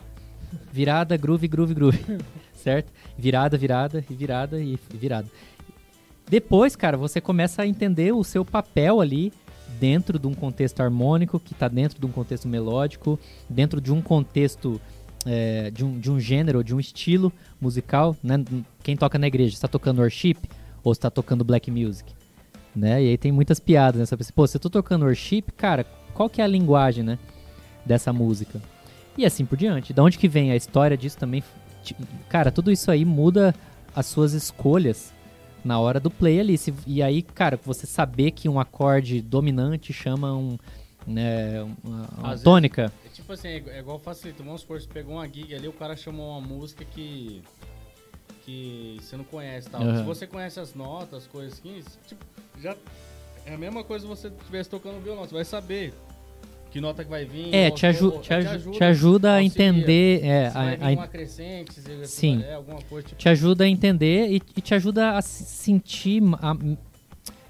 virada, groove, groove, groove. [laughs] certo? Virada, virada, e virada e virada. Depois, cara, você começa a entender o seu papel ali dentro de um contexto harmônico, que está dentro de um contexto melódico, dentro de um contexto é, de, um, de um gênero, de um estilo musical. Né? Quem toca na igreja, está tocando worship ou está tocando black music? Né? E aí tem muitas piadas, né? Pensa, Pô, se eu tô tocando worship, cara, qual que é a linguagem, né? Dessa música? E assim por diante. Da onde que vem a história disso também? Cara, tudo isso aí muda as suas escolhas na hora do play ali. Se- e aí, cara, você saber que um acorde dominante chama um, né, uma, uma tônica. É tipo assim, é igual- é igual facilita. Vamos supor, você pegou uma gig ali, o cara chamou uma música que. que você não conhece tal. Aham. Se você conhece as notas, as coisas assim, tipo, já. É a mesma coisa se você estivesse tocando violão, você vai saber que nota que vai vir. É, te, aju te, aju te ajuda a entender. É, Se a- vai a- vir um acrescente, se Sim. vai- é, alguma coisa tipo. te ajuda a entender e, e te ajuda a se- sentir. a-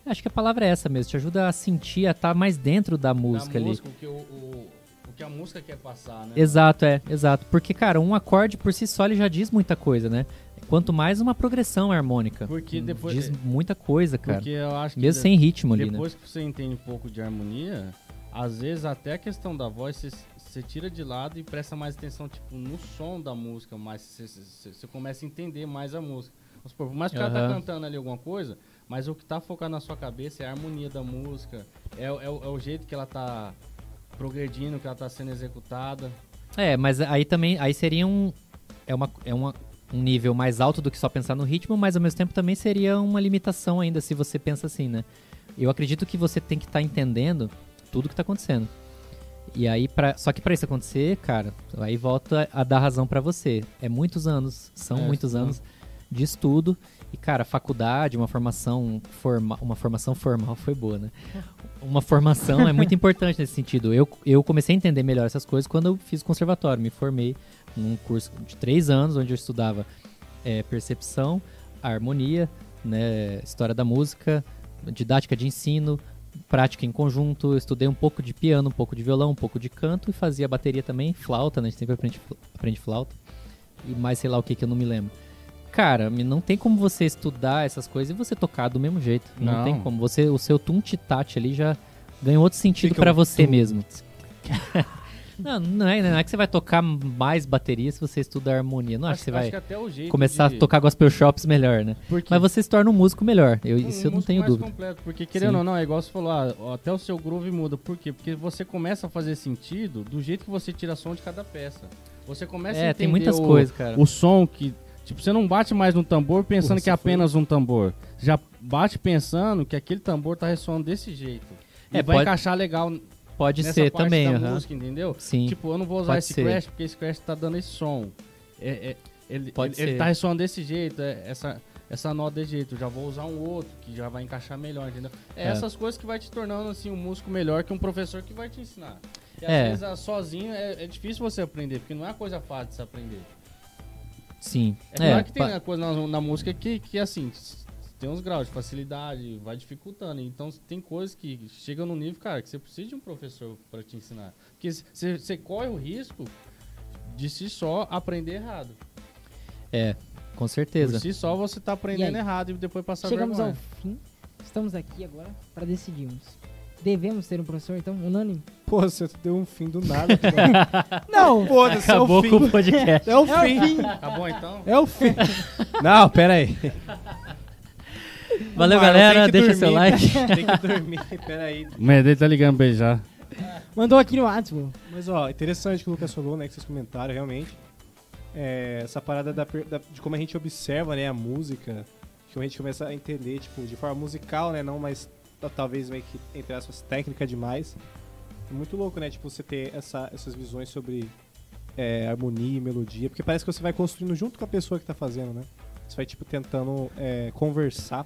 acho que a palavra é essa mesmo. Te ajuda a sentir, a estar mais dentro da da música ali. música, o que, o, o, o que a música quer passar, né? Exato, é, exato. Porque, cara, um acorde por si só ele já diz muita coisa, né? Quanto mais uma progressão harmônica. Porque Hum, depois- Diz muita coisa, cara. Porque eu acho que. Mesmo sem ritmo ali, né? Depois que você entende um pouco de harmonia, às vezes até a questão da voz você, tira de lado e presta mais atenção tipo, no som da música, mas você, começa a entender mais a música. Supor, por mais que o cara tá cantando ali alguma coisa, mas o que tá focado na sua cabeça é a harmonia da música, é, o- é é o jeito que ela tá progredindo, que ela tá sendo executada. É, mas aí também, aí seria um, é uma, é uma, um nível mais alto do que só pensar no ritmo, mas ao mesmo tempo também seria uma limitação ainda se você pensa assim, né? Eu acredito que você tem que estar entendendo tudo que tá acontecendo. E aí, pra, só que pra isso acontecer, cara, aí volta a dar razão pra você. É muitos anos, são É, muitos sim. anos de estudo. E, cara, faculdade, uma formação, forma, uma formação formal foi boa, né? [laughs] Uma formação é muito importante nesse sentido. Eu, eu comecei a entender melhor essas coisas quando eu fiz conservatório. Me formei num curso de três anos, onde eu estudava eh, percepção, harmonia, né, história da música, didática de ensino, prática em conjunto. Eu estudei um pouco de piano, um pouco de violão, um pouco de canto e fazia bateria também, flauta, né? A gente sempre aprende, aprende flauta. E mais sei lá o que que eu não me lembro. Cara, não tem como você estudar essas coisas e você tocar do mesmo jeito. Não, Não. tem como. Você, o seu tum-titate ali já ganhou outro sentido pra um você tum. mesmo. [laughs] não, não é, não é que você vai tocar mais bateria se você estuda harmonia. Não acho, que você vai que até o jeito começar de- a tocar gospel shops melhor, né? Porque Mas você se torna um músico melhor. Eu, Um isso eu não músico tenho mais dúvida. completo, porque querendo Sim. ou não, é igual você falou, ah, até o seu groove muda. Por quê? Porque você começa a fazer sentido do jeito que você tira som de cada peça. Você começa a É, entender tem muitas o, coisas, cara. o som que. Tipo, você não bate mais no tambor pensando Porra, que é foi- apenas um tambor. Já bate pensando que aquele tambor tá ressoando desse jeito. E É, vai pode- encaixar legal Pode nessa ser parte também, da música, entendeu? Sim. Tipo, eu não vou usar Pode esse ser. crash porque esse crash tá dando esse som. É, é- ele, Pode ele, ele ser. tá ressoando desse jeito, é, essa, essa nota desse jeito. Eu já vou usar um outro que já vai encaixar melhor, entendeu? É, É. essas coisas que vai te tornando assim um músico melhor que um professor que vai te ensinar. E às É. vezes ah, sozinho é, é difícil você aprender, porque não é uma coisa fácil de se aprender. Sim. É claro que tem pa- a coisa na, na música que, que assim, tem uns graus de facilidade, vai dificultando. Então tem coisas que chegam no nível, cara, que você precisa de um professor para te ensinar. Porque você corre o risco de si só aprender errado. É, com Por certeza. si só você tá aprendendo E errado e depois passar Chegamos ao vergonha. fim. Estamos aqui agora para decidirmos. Devemos ter um professor, então, unânime? Pô, você deu um fim do nada. cara. [laughs] Não! Foda-se, é o fim. com o podcast. É o É o fim. fim! Acabou então? É o fim. Não, pera aí. Valeu, galera. que Deixa dormir. seu like. [laughs] Tem que dormir, pera aí. O Medei tá ligando pra ele já. Mandou aqui no WhatsApp. Mas, ó, interessante que o Lucas falou, né, que vocês comentaram, realmente. É, essa parada da da- de como a gente observa, né, a música, como a gente começa a entender, tipo, de forma musical, né, não mais, ta- talvez meio que, entre aspas, técnica demais. É muito louco, né, tipo, você ter essa, essas visões sobre é, harmonia e melodia, porque parece que você vai construindo junto com a pessoa que tá fazendo, né? Você vai, tipo, tentando é, conversar.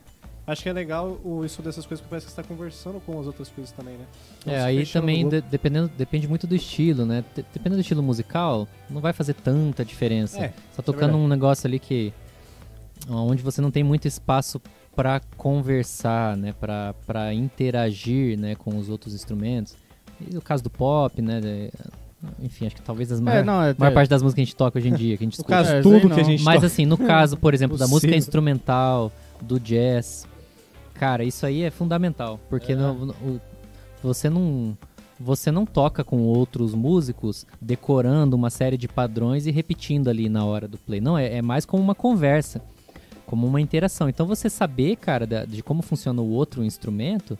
Acho que é legal o isso dessas coisas, porque parece que você tá conversando com as outras coisas também, né? Não É, aí também de- dependendo, depende muito do estilo, né? De- Dependendo do estilo musical, não vai fazer tanta diferença. É, Você tá tocando verdade. um negócio ali que. onde você não tem muito espaço para conversar, né, para para interagir, né, com os outros instrumentos. E o caso do pop, né, de- enfim, acho que talvez as É, maior, não, é, maior parte das músicas que a gente toca hoje em dia, que a gente [laughs] No escuta. caso, É, tudo que a gente Mas toca- assim, no caso, por exemplo, da música instrumental, do jazz, cara, isso aí é fundamental, porque É. não- o- você não você não toca com outros músicos decorando uma série de padrões e repetindo ali na hora do play. Não, é, é mais como uma conversa, como uma interação. Então você saber, cara, da- de como funciona o outro instrumento,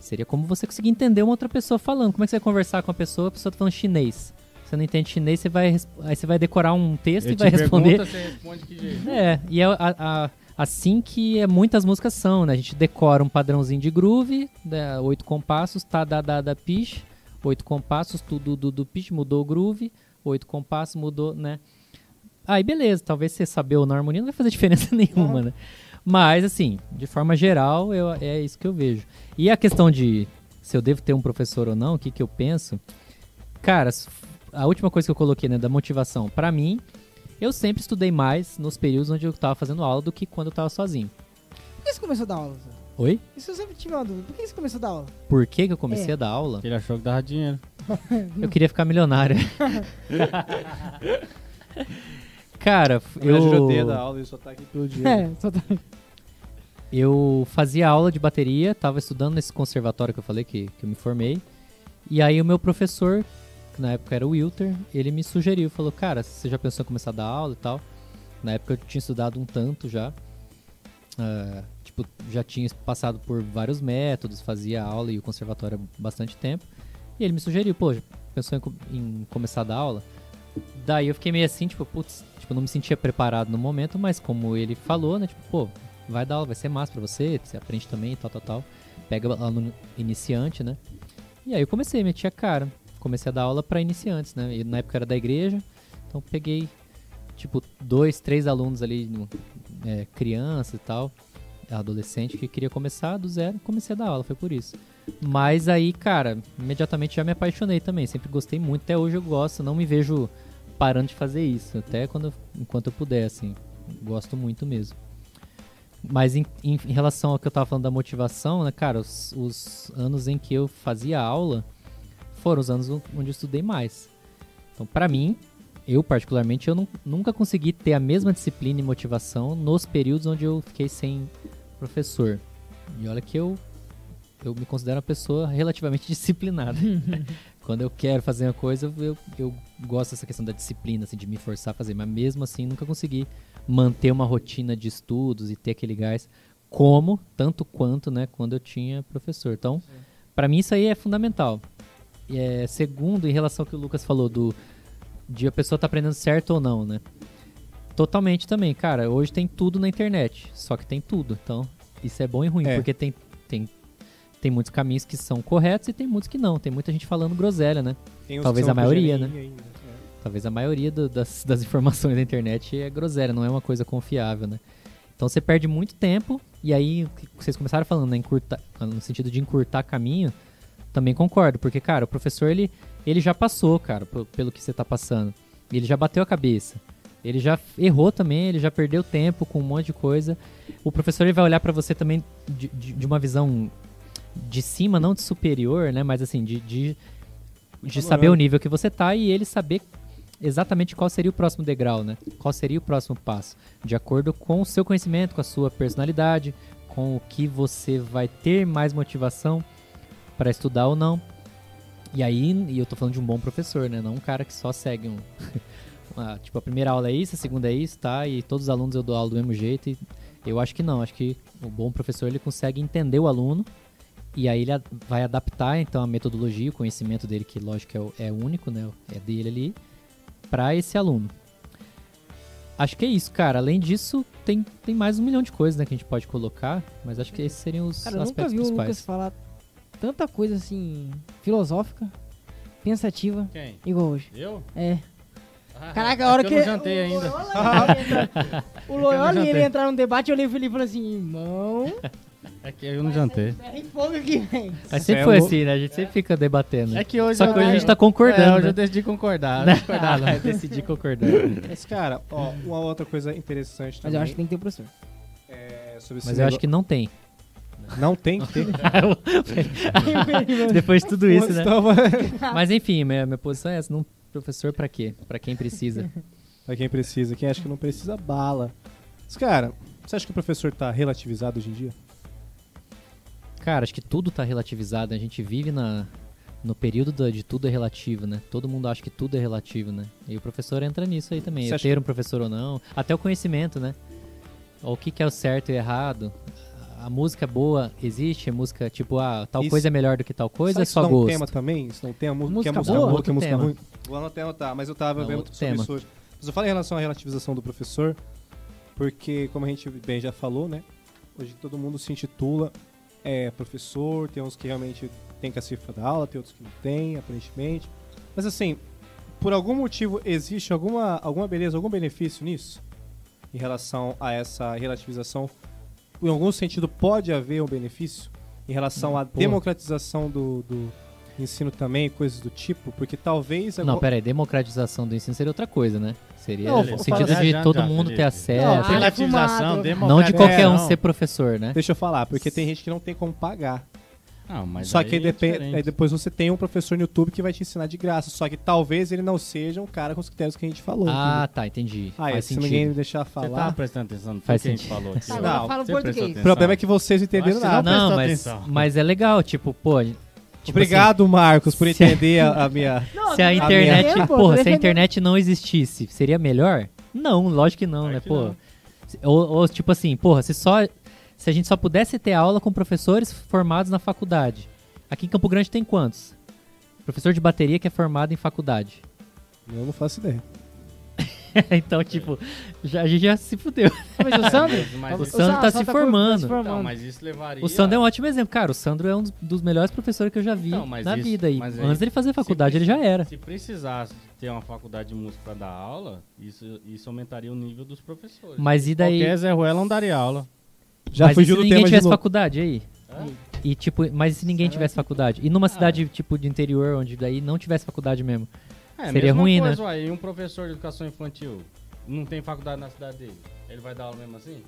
seria como você conseguir entender uma outra pessoa falando. Como é que você vai conversar com a pessoa, a pessoa tá falando chinês. Você não entende chinês, você vai, aí você vai decorar um texto Eu e vai [laughs] responder. pergunto, você responde que jeito. É, e é a- a- assim que é, muitas músicas são, né? A gente decora um padrãozinho de groove, né? oito compassos, tá, da, da, da, pitch, oito compassos, tudo do, do pitch, mudou o groove, oito compassos, mudou, né? Aí beleza, talvez você saber ou não a harmonia não vai fazer [laughs] diferença nenhuma, né? Mas, assim, de forma geral, eu, é isso que eu vejo. E a questão de se eu devo ter um professor ou não, o que, que eu penso? Cara, a última coisa que eu coloquei, né, da motivação, pra mim, eu sempre estudei mais nos períodos onde eu tava fazendo aula do que quando eu tava sozinho. Por que você começou a dar aula? Zé? Oi? Isso eu sempre tive uma dúvida. Por que você começou a dar aula? Por que, que eu comecei É. a dar aula? Ele achou que dava dinheiro. Eu queria ficar milionário. [laughs] Cara, f- Eu eu, odeia da aula e só tá aqui pelo [laughs] dia. É, só tá... eu fazia aula de bateria, tava estudando nesse conservatório que eu falei que, que eu me formei. E aí o meu professor, na época era o Wilter, ele me sugeriu, falou, cara, você já pensou em começar a dar aula e tal? Na época eu tinha estudado um tanto já. Ah, tipo, já tinha passado por vários métodos, fazia aula e o conservatório há bastante tempo. E ele me sugeriu, pô, pensou em, em começar a dar aula? Daí eu fiquei meio assim, tipo, putz, tipo, não me sentia preparado no momento, mas como ele falou, né, tipo, pô, vai dar aula, vai ser massa pra você, você aprende também, tal, tal, tal. Pega aluno iniciante, né? E aí eu comecei, meti a cara. Comecei a dar aula pra iniciantes, né? E na época era da igreja, então peguei, tipo, dois, três alunos ali, é, criança e tal, adolescente, que queria começar do zero, comecei a dar aula, foi por isso. Mas aí, cara, imediatamente já me apaixonei também, sempre gostei muito, até hoje eu gosto, não me vejo parando de fazer isso, até quando, enquanto eu puder, assim, gosto muito mesmo. Mas em, em- em relação ao que eu tava falando da motivação, né, cara, os, os anos em que eu fazia aula foram os anos onde eu estudei mais. Então, pra mim, eu particularmente, eu nu- nunca consegui ter a mesma disciplina e motivação nos períodos onde eu fiquei sem professor. E olha que eu, eu me considero uma pessoa relativamente [laughs] disciplinada. [laughs] Quando eu quero fazer uma coisa, eu, eu gosto dessa questão da disciplina, assim, de me forçar a fazer. Mas mesmo assim, nunca consegui manter uma rotina de estudos e ter aquele gás como, tanto quanto, né, quando eu tinha professor. Então, pra mim isso aí é fundamental. É, segundo, em relação ao que o Lucas falou do de a pessoa tá aprendendo certo ou não, né? Totalmente também, cara. Hoje tem tudo na internet, só que tem tudo. Então, isso é bom e ruim, É. porque tem, tem, tem muitos caminhos que são corretos e tem muitos que não. Tem muita gente falando groselha, né? Talvez a maioria, Gemini ainda, é. Talvez a maioria do- das, [laughs] das informações da internet é groselha, não é uma coisa confiável, né? Então você perde muito tempo, e aí vocês começaram falando, né, encurtar, no sentido de encurtar caminho, também concordo, porque, cara, o professor, ele, ele já passou, cara, pelo que você tá passando. Ele já bateu a cabeça. Ele já errou também, ele já perdeu tempo com um monte de coisa. O professor ele vai olhar pra você também de, de, de uma visão de cima, não de superior, né? Mas assim, de, de, de saber o nível que você tá e ele saber exatamente qual seria o próximo degrau, né? Qual seria o próximo passo, de acordo com o seu conhecimento, com a sua personalidade, com o que você vai ter mais motivação para estudar ou não. E aí, e eu tô falando de um bom professor, né? Não um cara que só segue um. [laughs] ah, tipo, a primeira aula é isso, a segunda é isso, tá? E todos os alunos eu dou aula do mesmo jeito. E eu acho que não. Acho que o bom professor ele consegue entender o aluno e aí ele vai adaptar então a metodologia, o conhecimento dele, que lógico é, o- é único, né? É dele ali, para esse aluno. Acho que é isso, cara. Além disso, tem, tem mais um milhão de coisas né, que a gente pode colocar, mas acho que esses seriam os Cara, eu nunca aspectos vi o principais. Lucas falar tanta coisa assim, filosófica, pensativa, Quem? igual hoje. Eu? É. Ah, Caraca, é a hora que que. eu não jantei o ainda. Loyola, ele [laughs] entra- o Loyola jantei. ele entrar num debate, eu olhei e falei assim, irmão. [laughs] É que eu não jantei. E fogo aqui, velho. Mas Cê sempre é foi assim, né? A gente sempre fica debatendo. É que hoje Só que hoje a gente tá É, concordando. hoje né? eu decidi concordar. Né? discordar, não. Eu decidi concordar. [laughs] Mas, cara, ó, uma outra coisa interessante Mas também. eu acho que tem que ter um professor. é, sobre Mas eu acho que não tem. Não tem que ter. [laughs] Depois de tudo isso, né? Mas enfim, minha, minha posição é essa. Não, professor pra quê? Pra quem precisa. pra quem precisa, quem acha que não precisa, bala. Mas, cara, você acha que o professor tá relativizado hoje em dia? Cara, acho que tudo tá relativizado. A gente vive na, no período da- de tudo é relativo, né? Todo mundo acha que tudo é relativo, né? E o professor entra nisso aí também. Ter um professor ou não. Até o conhecimento, né? O que, que é o certo e o errado. A música boa existe, a música tipo, ah, tal Isso- coisa é melhor do que tal coisa, Sabe é só isso não é um gosto. tema também? Isso não tem a mu- Música que é música boa? boa, que é música tema. ruim? Vou anotar, anotar, mas eu tava Não, vendo sobre tema. isso hoje. Mas eu falo em relação à relativização do professor, porque, como a gente bem já falou, né? Hoje todo mundo se intitula é, professor, tem uns que realmente tem que a cifra da aula, tem outros que não tem, aparentemente. Mas assim, por algum motivo existe alguma, alguma beleza, algum benefício nisso? Em relação a essa relativização? Em algum sentido pode haver um benefício? Em relação à Pô. democratização do, do ensino também, coisas do tipo? Porque talvez... Não, pera aí, democratização do ensino seria outra coisa, né? Seria Não, no sentido de Já, todo já, mundo Felipe. ter acesso. Não, Não, Relativização, democratização, de qualquer um não. ser professor, né? Deixa eu falar, porque tem gente que não tem como pagar. Não, mas Só que aí, é aí depois você tem um professor no YouTube que vai te ensinar de graça. Só que talvez ele não seja um cara com os critérios que a gente falou. Ah, entendeu? tá, entendi. Ah, Faz se sentido. ninguém me deixar Você tava falar. prestando atenção no Faz que a gente falou aqui? Agora Não, fala você português. O problema é que vocês não entenderam nada. não Não, mas, atenção. mas é legal, tipo, pô. Tipo Obrigado, Marcos, por entender a, a minha. [laughs] assim, se a tá internet, porra, tô se a internet não existisse, seria melhor? Não, lógico que não, Claro né, que pô. não. Ou, ou, tipo assim, porra, se só se a gente só pudesse ter aula com professores formados na faculdade. Aqui em Campo Grande tem quantos? Professor de bateria que é formado em faculdade. Eu não faço ideia. [laughs] então, tipo, já, a gente já se fudeu. Mas o Sandro? [laughs] Mas O Sandro tá se com- formando. Não, mas isso levaria... O Sandro é um ótimo exemplo. Cara, o Sandro é um dos, melhores professores que eu já vi Não, mas na isso- vida aí- Antes dele fazer Se faculdade, ele já era. Se precisasse ter uma faculdade de música pra dar aula, isso, isso aumentaria o nível dos professores. Mas e daí? Qualquer Zé Ruela não daria aula. Já mas fugiu se do ninguém tema de tivesse novo. faculdade aí? Hã? E tipo, mas e se ninguém tivesse faculdade? E numa cidade tipo de interior onde daí não tivesse faculdade mesmo? É, Seria mesma ruim, coisa, ué, e um professor de educação infantil não tem faculdade na cidade dele? Ele vai dar aula mesmo assim?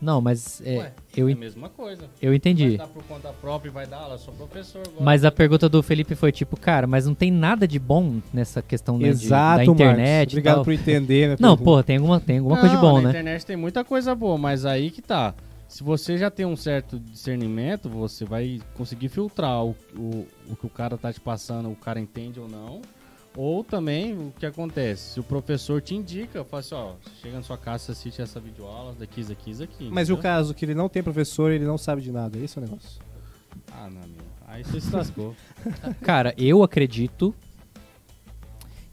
Não, mas é, Ué, eu, é a mesma coisa. eu Vai entendi. dar por conta própria e vai dar aula, eu sou professor agora. Mas a pergunta do Felipe foi tipo, cara, mas não tem nada de bom nessa questão né, de- Exato, da Marcos. internet e Obrigado tal. por entender. minha [laughs] Não, pô, tem alguma, tem alguma coisa de Não, bom, na né? internet tem muita coisa boa, mas aí que tá. Se você já tem um certo discernimento, você vai conseguir filtrar o, o, o que o cara tá te passando, o cara entende ou não. Ou também, o que acontece? Se o professor te indica, fala assim, ó, chega na sua casa, assiste essa videoaula daqui, isso aqui, isso aqui. Mas e o caso que ele não tem professor, ele não sabe de nada. Esse é o negócio. Ah, não, meu. Aí você se lascou. [laughs] Cara, eu acredito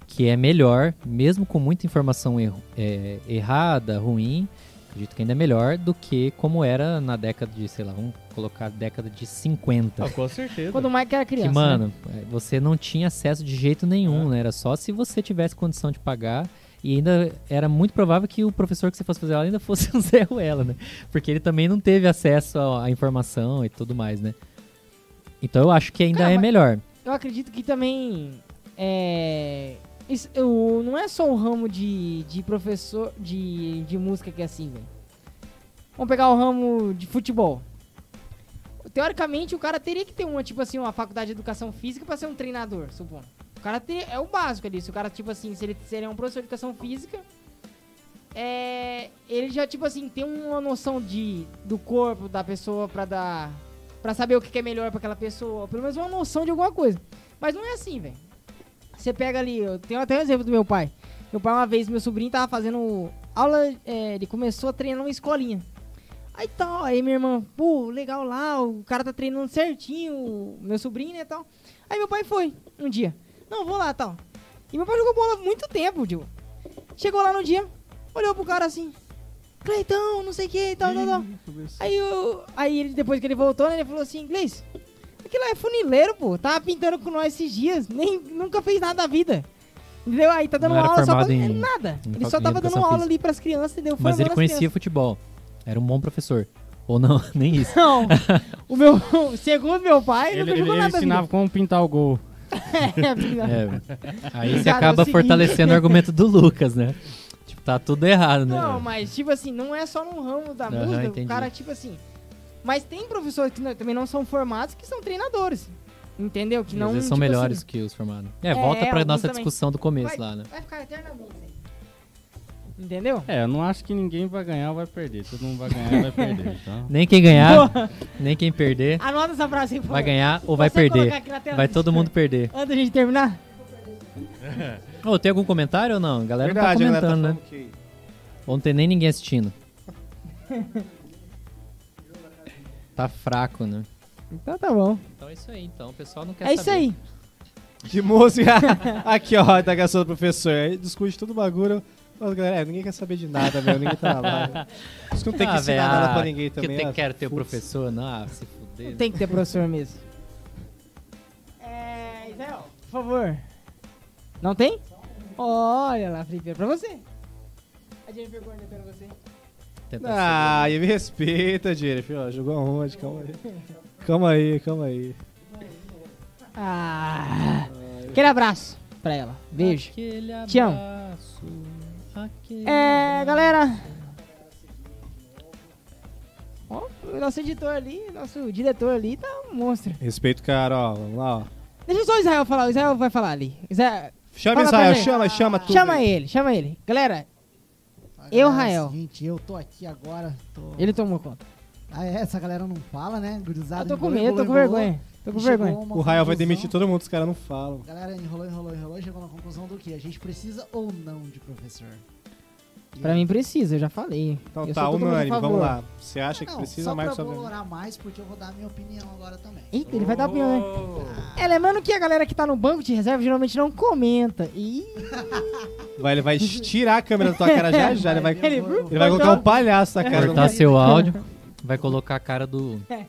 que é melhor, mesmo com muita informação erro- é, errada, ruim, acredito que ainda é melhor do que como era na década de, sei lá, vamos colocar década de 50. Ah, com certeza. Quando o Mike era criança. Que, né? mano, é, você não tinha acesso de jeito nenhum, né? Era só se você tivesse condição de pagar. E ainda era muito provável que o professor que você fosse fazer aula ainda [laughs] fosse o Zé Ruela, né? Porque ele também não teve acesso à informação e tudo mais, né? Então eu acho que ainda Cara, é melhor. Eu acredito que também é. Isso, eu, não é só o ramo de, de professor de, de música que é assim, velho. Vamos pegar o ramo de futebol. Teoricamente, o cara teria que ter uma, tipo assim, uma faculdade de educação física pra ser um treinador, supondo. O cara ter, é o básico ali. Se o cara, tipo assim, se ele, se ele é um professor de educação física, é, ele já, tipo assim, tem uma noção de, do corpo da pessoa pra dar. pra saber o que é melhor pra aquela pessoa. Pelo menos uma noção de alguma coisa. Mas não é assim, velho. Você pega ali, eu tenho até um exemplo do meu pai. Meu pai, uma vez, meu sobrinho tava fazendo aula, é, ele começou a treinar uma escolinha. Aí tal, aí minha irmã, pô, legal lá, o cara tá treinando certinho, meu sobrinho, né, tal. Aí meu pai foi, um dia. Não, vou lá, tal. E meu pai jogou bola muito tempo, tio. Chegou lá no dia, olhou pro cara assim, Cleitão, não sei o que, tal, tal, tal. Aí, eu, aí ele, depois que ele voltou, né, ele falou assim, inglês, aquilo lá é funileiro, pô. Tava pintando com nós esses dias, nem, nunca fez nada da vida. Entendeu? Aí tá dando Não aula só pra... em- nada. em ele só tava dando aula física. ali pras crianças, entendeu? Mas ele conhecia crianças. futebol. Era um bom professor. Ou não, [laughs] nem isso. Não. o meu, [laughs] segundo meu pai, Ele, nunca ele, jogou ele nada. ensinava como pintar o gol. [laughs] vida. É, aí você é o acaba seguinte- fortalecendo o argumento do Lucas, né? Tipo, tá tudo errado, né? Não, mas tipo assim, não é só no ramo da Aham, música, entendi. o cara tipo assim. Mas tem professores que não- também não são formados que são treinadores. Entendeu? Que Às não vezes são tipo melhores assim, que os formados. É, É, volta pra nossa também. discussão do começo vai, lá, né? vai ficar eternamente. Entendeu? É, eu não acho que ninguém vai ganhar ou vai perder. Todo mundo vai ganhar ou vai perder. [laughs] Então, Nem quem ganhar, nem quem perder, Anota essa frase aí, por vai ganhar ou vai perder. Vai do todo mundo perder. Antes da gente terminar? Ô, tem algum comentário ou não? A galera Verdade, não a tá galera tá comentando, né? que... Ou não tem nem ninguém assistindo. [laughs] tá fraco, né? Então tá bom. Então é isso aí, então. O pessoal não quer É isso aí. De música. [laughs] Aqui, ó, da questão do professor. Aí discute todo o bagulho. Mas, galera, é, ninguém quer saber de nada, meu. Ninguém tá na live. Isso que não tem que Ah, ensinar velho, nada ah, pra ninguém que também. tem, ah, quero ter o professor, não, ah, se fuder. Tem que ter professor mesmo. É, Israel, por favor. Não tem? Olha lá, Felipe, é pra você. A Jennifer Gordon pra você. Tenta Ah, e me respeita, Jennifer. Ó, jogou aonde? Calma aí. Calma aí, calma aí. Ah, aquele abraço pra ela. Beijo. Te amo. abraço, aquele É, galera. Ó, o nosso editor ali, nosso diretor ali tá um monstro. Respeito, cara, ó. Vamos lá, ó. Deixa só o Israel falar, o Israel vai falar ali. Israel, Chama Fala Israel, chama, chama tudo. chama ele, chama ele. Galera, Eu, Rael. É seguinte, eu tô aqui agora. Tô... ele tomou conta. Ah, é, essa galera não fala, né? Gurizada. Eu tô com medo, tô com vergonha. Tô com vergonha. O Rael vai demitir todo mundo, os caras não falam. Galera enrolou, enrolou, enrolou e chegou na conclusão do que? A gente precisa ou não de professor? Pra mim precisa, eu já falei. Então Eu tá, favor. vamos lá. Você acha que Não, precisa, Marcos? pra Só pra- valorar mais, porque eu vou dar a minha opinião agora também. Eita, ele vai dar opinião, né? Oh. É, lembrando que a galera que tá no banco de reserva geralmente não comenta. E Vai, ele vai tirar a câmera da tua cara já [laughs] já. Ele vai, Ele- ele vai colocar um palhaço na cara Cortar seu áudio, vai colocar a cara do. [laughs] É.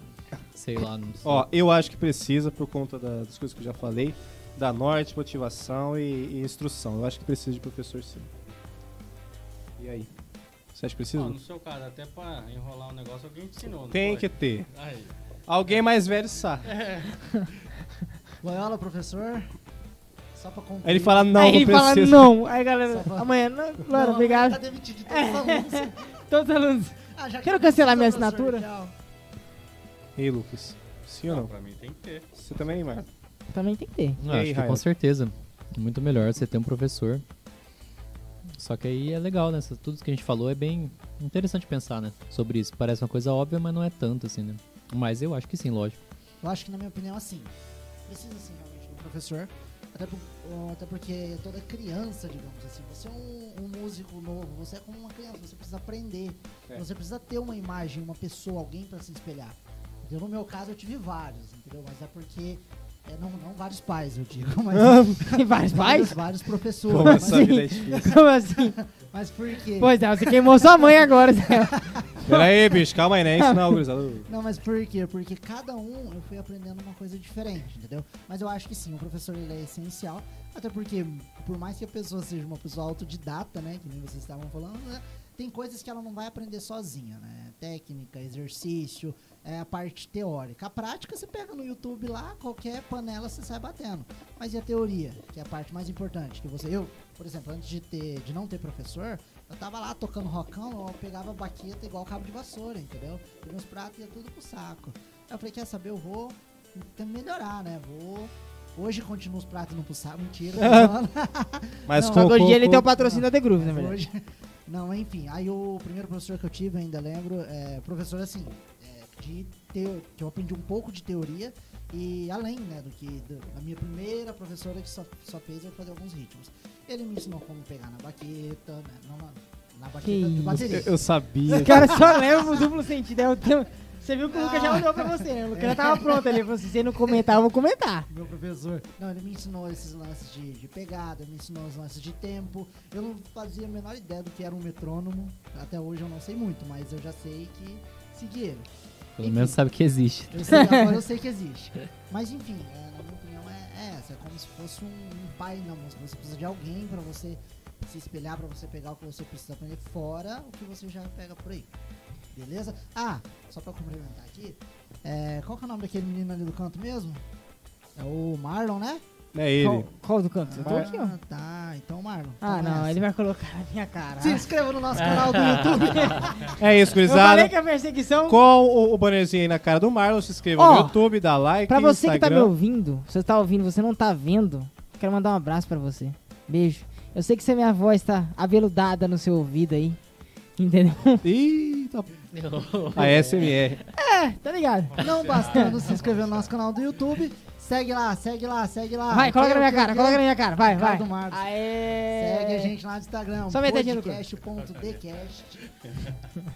Sei lá, não sei. Ó, eu acho que precisa, por conta da- das coisas que eu já falei, da norte, motivação e, e instrução. Eu acho que precisa de professor sim. E aí? Você acha que precisa? Ó, no seu caso, até pra enrolar um negócio, alguém te ensinou. Tem que ter. Aí. Alguém mais velho sabe. [laughs] Loyola, professor. Só pra concluir. Aí ele fala, não, aí não ele fala precisa. não. [laughs] Aí galera, pra- amanhã, não, Não, Laura, obrigado. Tá demitido de todos os [laughs] alunos. Todos os alunos. Ah, já que Quero não cancelar minha assinatura. tchau. Ei, Lucas. Sim ou Não, não? pra mim tem que ter. Você também, Marcos? Também tem que ter. Não, aí, acho que Rael? com certeza. É muito melhor você ter um professor. Só que aí é legal, né? Tudo que a gente falou é bem interessante pensar, né? Sobre isso. Parece uma coisa óbvia, mas não é tanto assim, né? Mas eu acho que sim, lógico. Eu acho que, na minha opinião, assim, precisa sim realmente do professor. Até, por- até porque toda criança, digamos assim, você é um, um músico novo, você é como uma criança, você precisa aprender. É. Você precisa ter uma imagem, uma pessoa, alguém pra se espelhar. Entendeu? No meu caso, eu tive vários, entendeu? Mas é porque. É, não, não vários pais, eu digo, [laughs] mas [laughs] Tem vários pais? vários professores. Como mas, vida é. Como assim? [laughs] mas por quê? Pois é, você queimou sua mãe agora. Zé. Pera aí, bicho, calma aí, né? Isso não, gurizada. Não, mas por quê? Porque cada um eu fui aprendendo uma coisa diferente, entendeu? Mas eu acho que sim, o professor ele é essencial, até porque por mais que a pessoa seja uma pessoa autodidata, né, que nem vocês estavam falando, né, tem coisas que ela não vai aprender sozinha, né? Técnica, exercício, é a parte teórica. A prática você pega no YouTube lá, qualquer panela você sai batendo. Mas e a teoria, que é a parte mais importante, que você eu, por exemplo, antes de ter de não ter professor, eu tava lá tocando rockão, eu pegava baqueta igual cabo de vassoura, entendeu? E meus pratos ia tudo pro saco. Aí eu falei, quer saber, eu vou melhorar, né? Vou. Hoje continuo os pratos não pro saco, mentira. [laughs] Mas Não, hoje com- ele tem o patrocínio da The Groove, na verdade. Hoje. Não, enfim. Aí o primeiro professor que eu tive, ainda lembro, é professor assim, é, de teo, que eu aprendi um pouco de teoria e além, né, do que do- a minha primeira professora que só, só fez eu fazer alguns ritmos. Ele me ensinou como pegar na baqueta, né, na, na baqueta de isso. bateria. Eu, eu sabia. O cara só leva o duplo sentido. É o teu- Você viu que o Lucas já olhou pra você, né? O Lucas já tava [laughs] pronto ali. Ele falou assim, se você não comentar, eu vou comentar. Meu professor. Não, ele me ensinou esses lances de, de pegada, me ensinou os lances de tempo. Eu não fazia a menor ideia do que era um metrônomo. Até hoje eu não sei muito, mas eu já sei que segui ele. Pelo Enfim. menos sabe que existe. Eu sei, agora [laughs] eu sei que existe. Mas enfim, é, na minha opinião é, é essa. É como se fosse um, um pai na música. Você precisa de alguém pra você se espelhar, pra você pegar o que você precisa aprender fora o que você já pega por aí. Beleza? Ah, só pra complementar aqui. é, qual que é o nome daquele menino ali do canto mesmo? É o Marlon, né? É ele. Qual, qual do canto? Eu tô Ah, aqui, ó. tá. Então, Marlon. Ah, toma não, ele vai colocar na minha cara. Se inscreva no nosso canal do YouTube. [laughs] É isso, Eu falei gurizada. que a perseguição. Com o, o bannerzinho aí na cara do Marlon, se inscreva Ó, no YouTube, dá like, Pra você que tá me Instagram. ouvindo, você tá ouvindo, você não tá vendo, quero mandar um abraço pra você. Beijo. Eu sei que a minha voz tá aveludada no seu ouvido aí. Entendeu? Ih, tá... [laughs] A SMR. É, tá ligado? Não bastando se inscrever no nosso canal do YouTube, segue lá, segue lá, segue lá. Vai, coloca na minha cara, coloca na minha cara, vai, vai. Aê! Segue a gente lá no Instagram, Só metadinha no podcast.decast.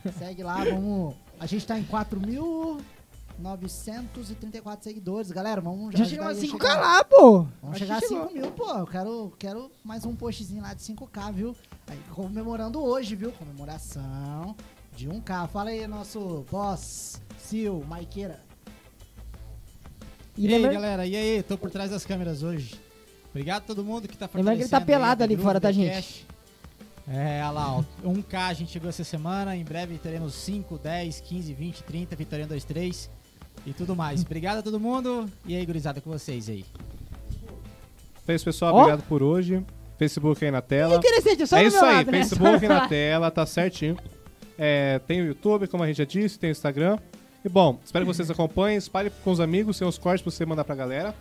[laughs] Segue lá, vamos. A gente tá em 4.934 seguidores, galera. Vamos Já ajudar chegou a aí 5k chegar- lá, pô. Vamos chegar a que chegou. 5 mil, pô. Eu quero, quero mais um postzinho lá de 5K, viu? Aí, comemorando hoje, viu? Comemoração de 1K. Fala aí, nosso boss, Sil, Maiqueira. E E aí, lembra- galera, e aí? Tô por trás das câmeras hoje. Obrigado a todo mundo que tá Lembrando que ele tá aí pelado a ali fora, tá, gente? É, olha lá, ó. 1K a gente chegou essa semana. Em breve teremos 5, 10, 15, 20, 30, Vitória 23 e tudo mais. [laughs] Obrigado a todo mundo. E aí, gurizada, com vocês aí. É isso, pessoal. Obrigado por hoje. Facebook aí na tela. Interessante, só é isso aí, lado, né? Facebook Só- na [laughs] tela, tá certinho. É, tem o YouTube, como a gente já disse, tem o Instagram. E bom, espero que vocês acompanhem, espalhe com os amigos, tem os cortes pra você mandar pra galera.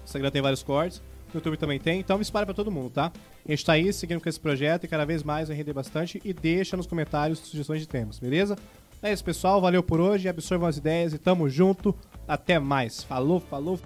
O Instagram tem vários cortes, o YouTube também tem, então espalhe pra todo mundo, tá? A gente tá aí seguindo com esse projeto e cada vez mais vai render bastante e deixa nos comentários sugestões de temas, beleza? É isso, pessoal, valeu por hoje, absorvam as ideias e tamo junto. Até mais. Falou, falou.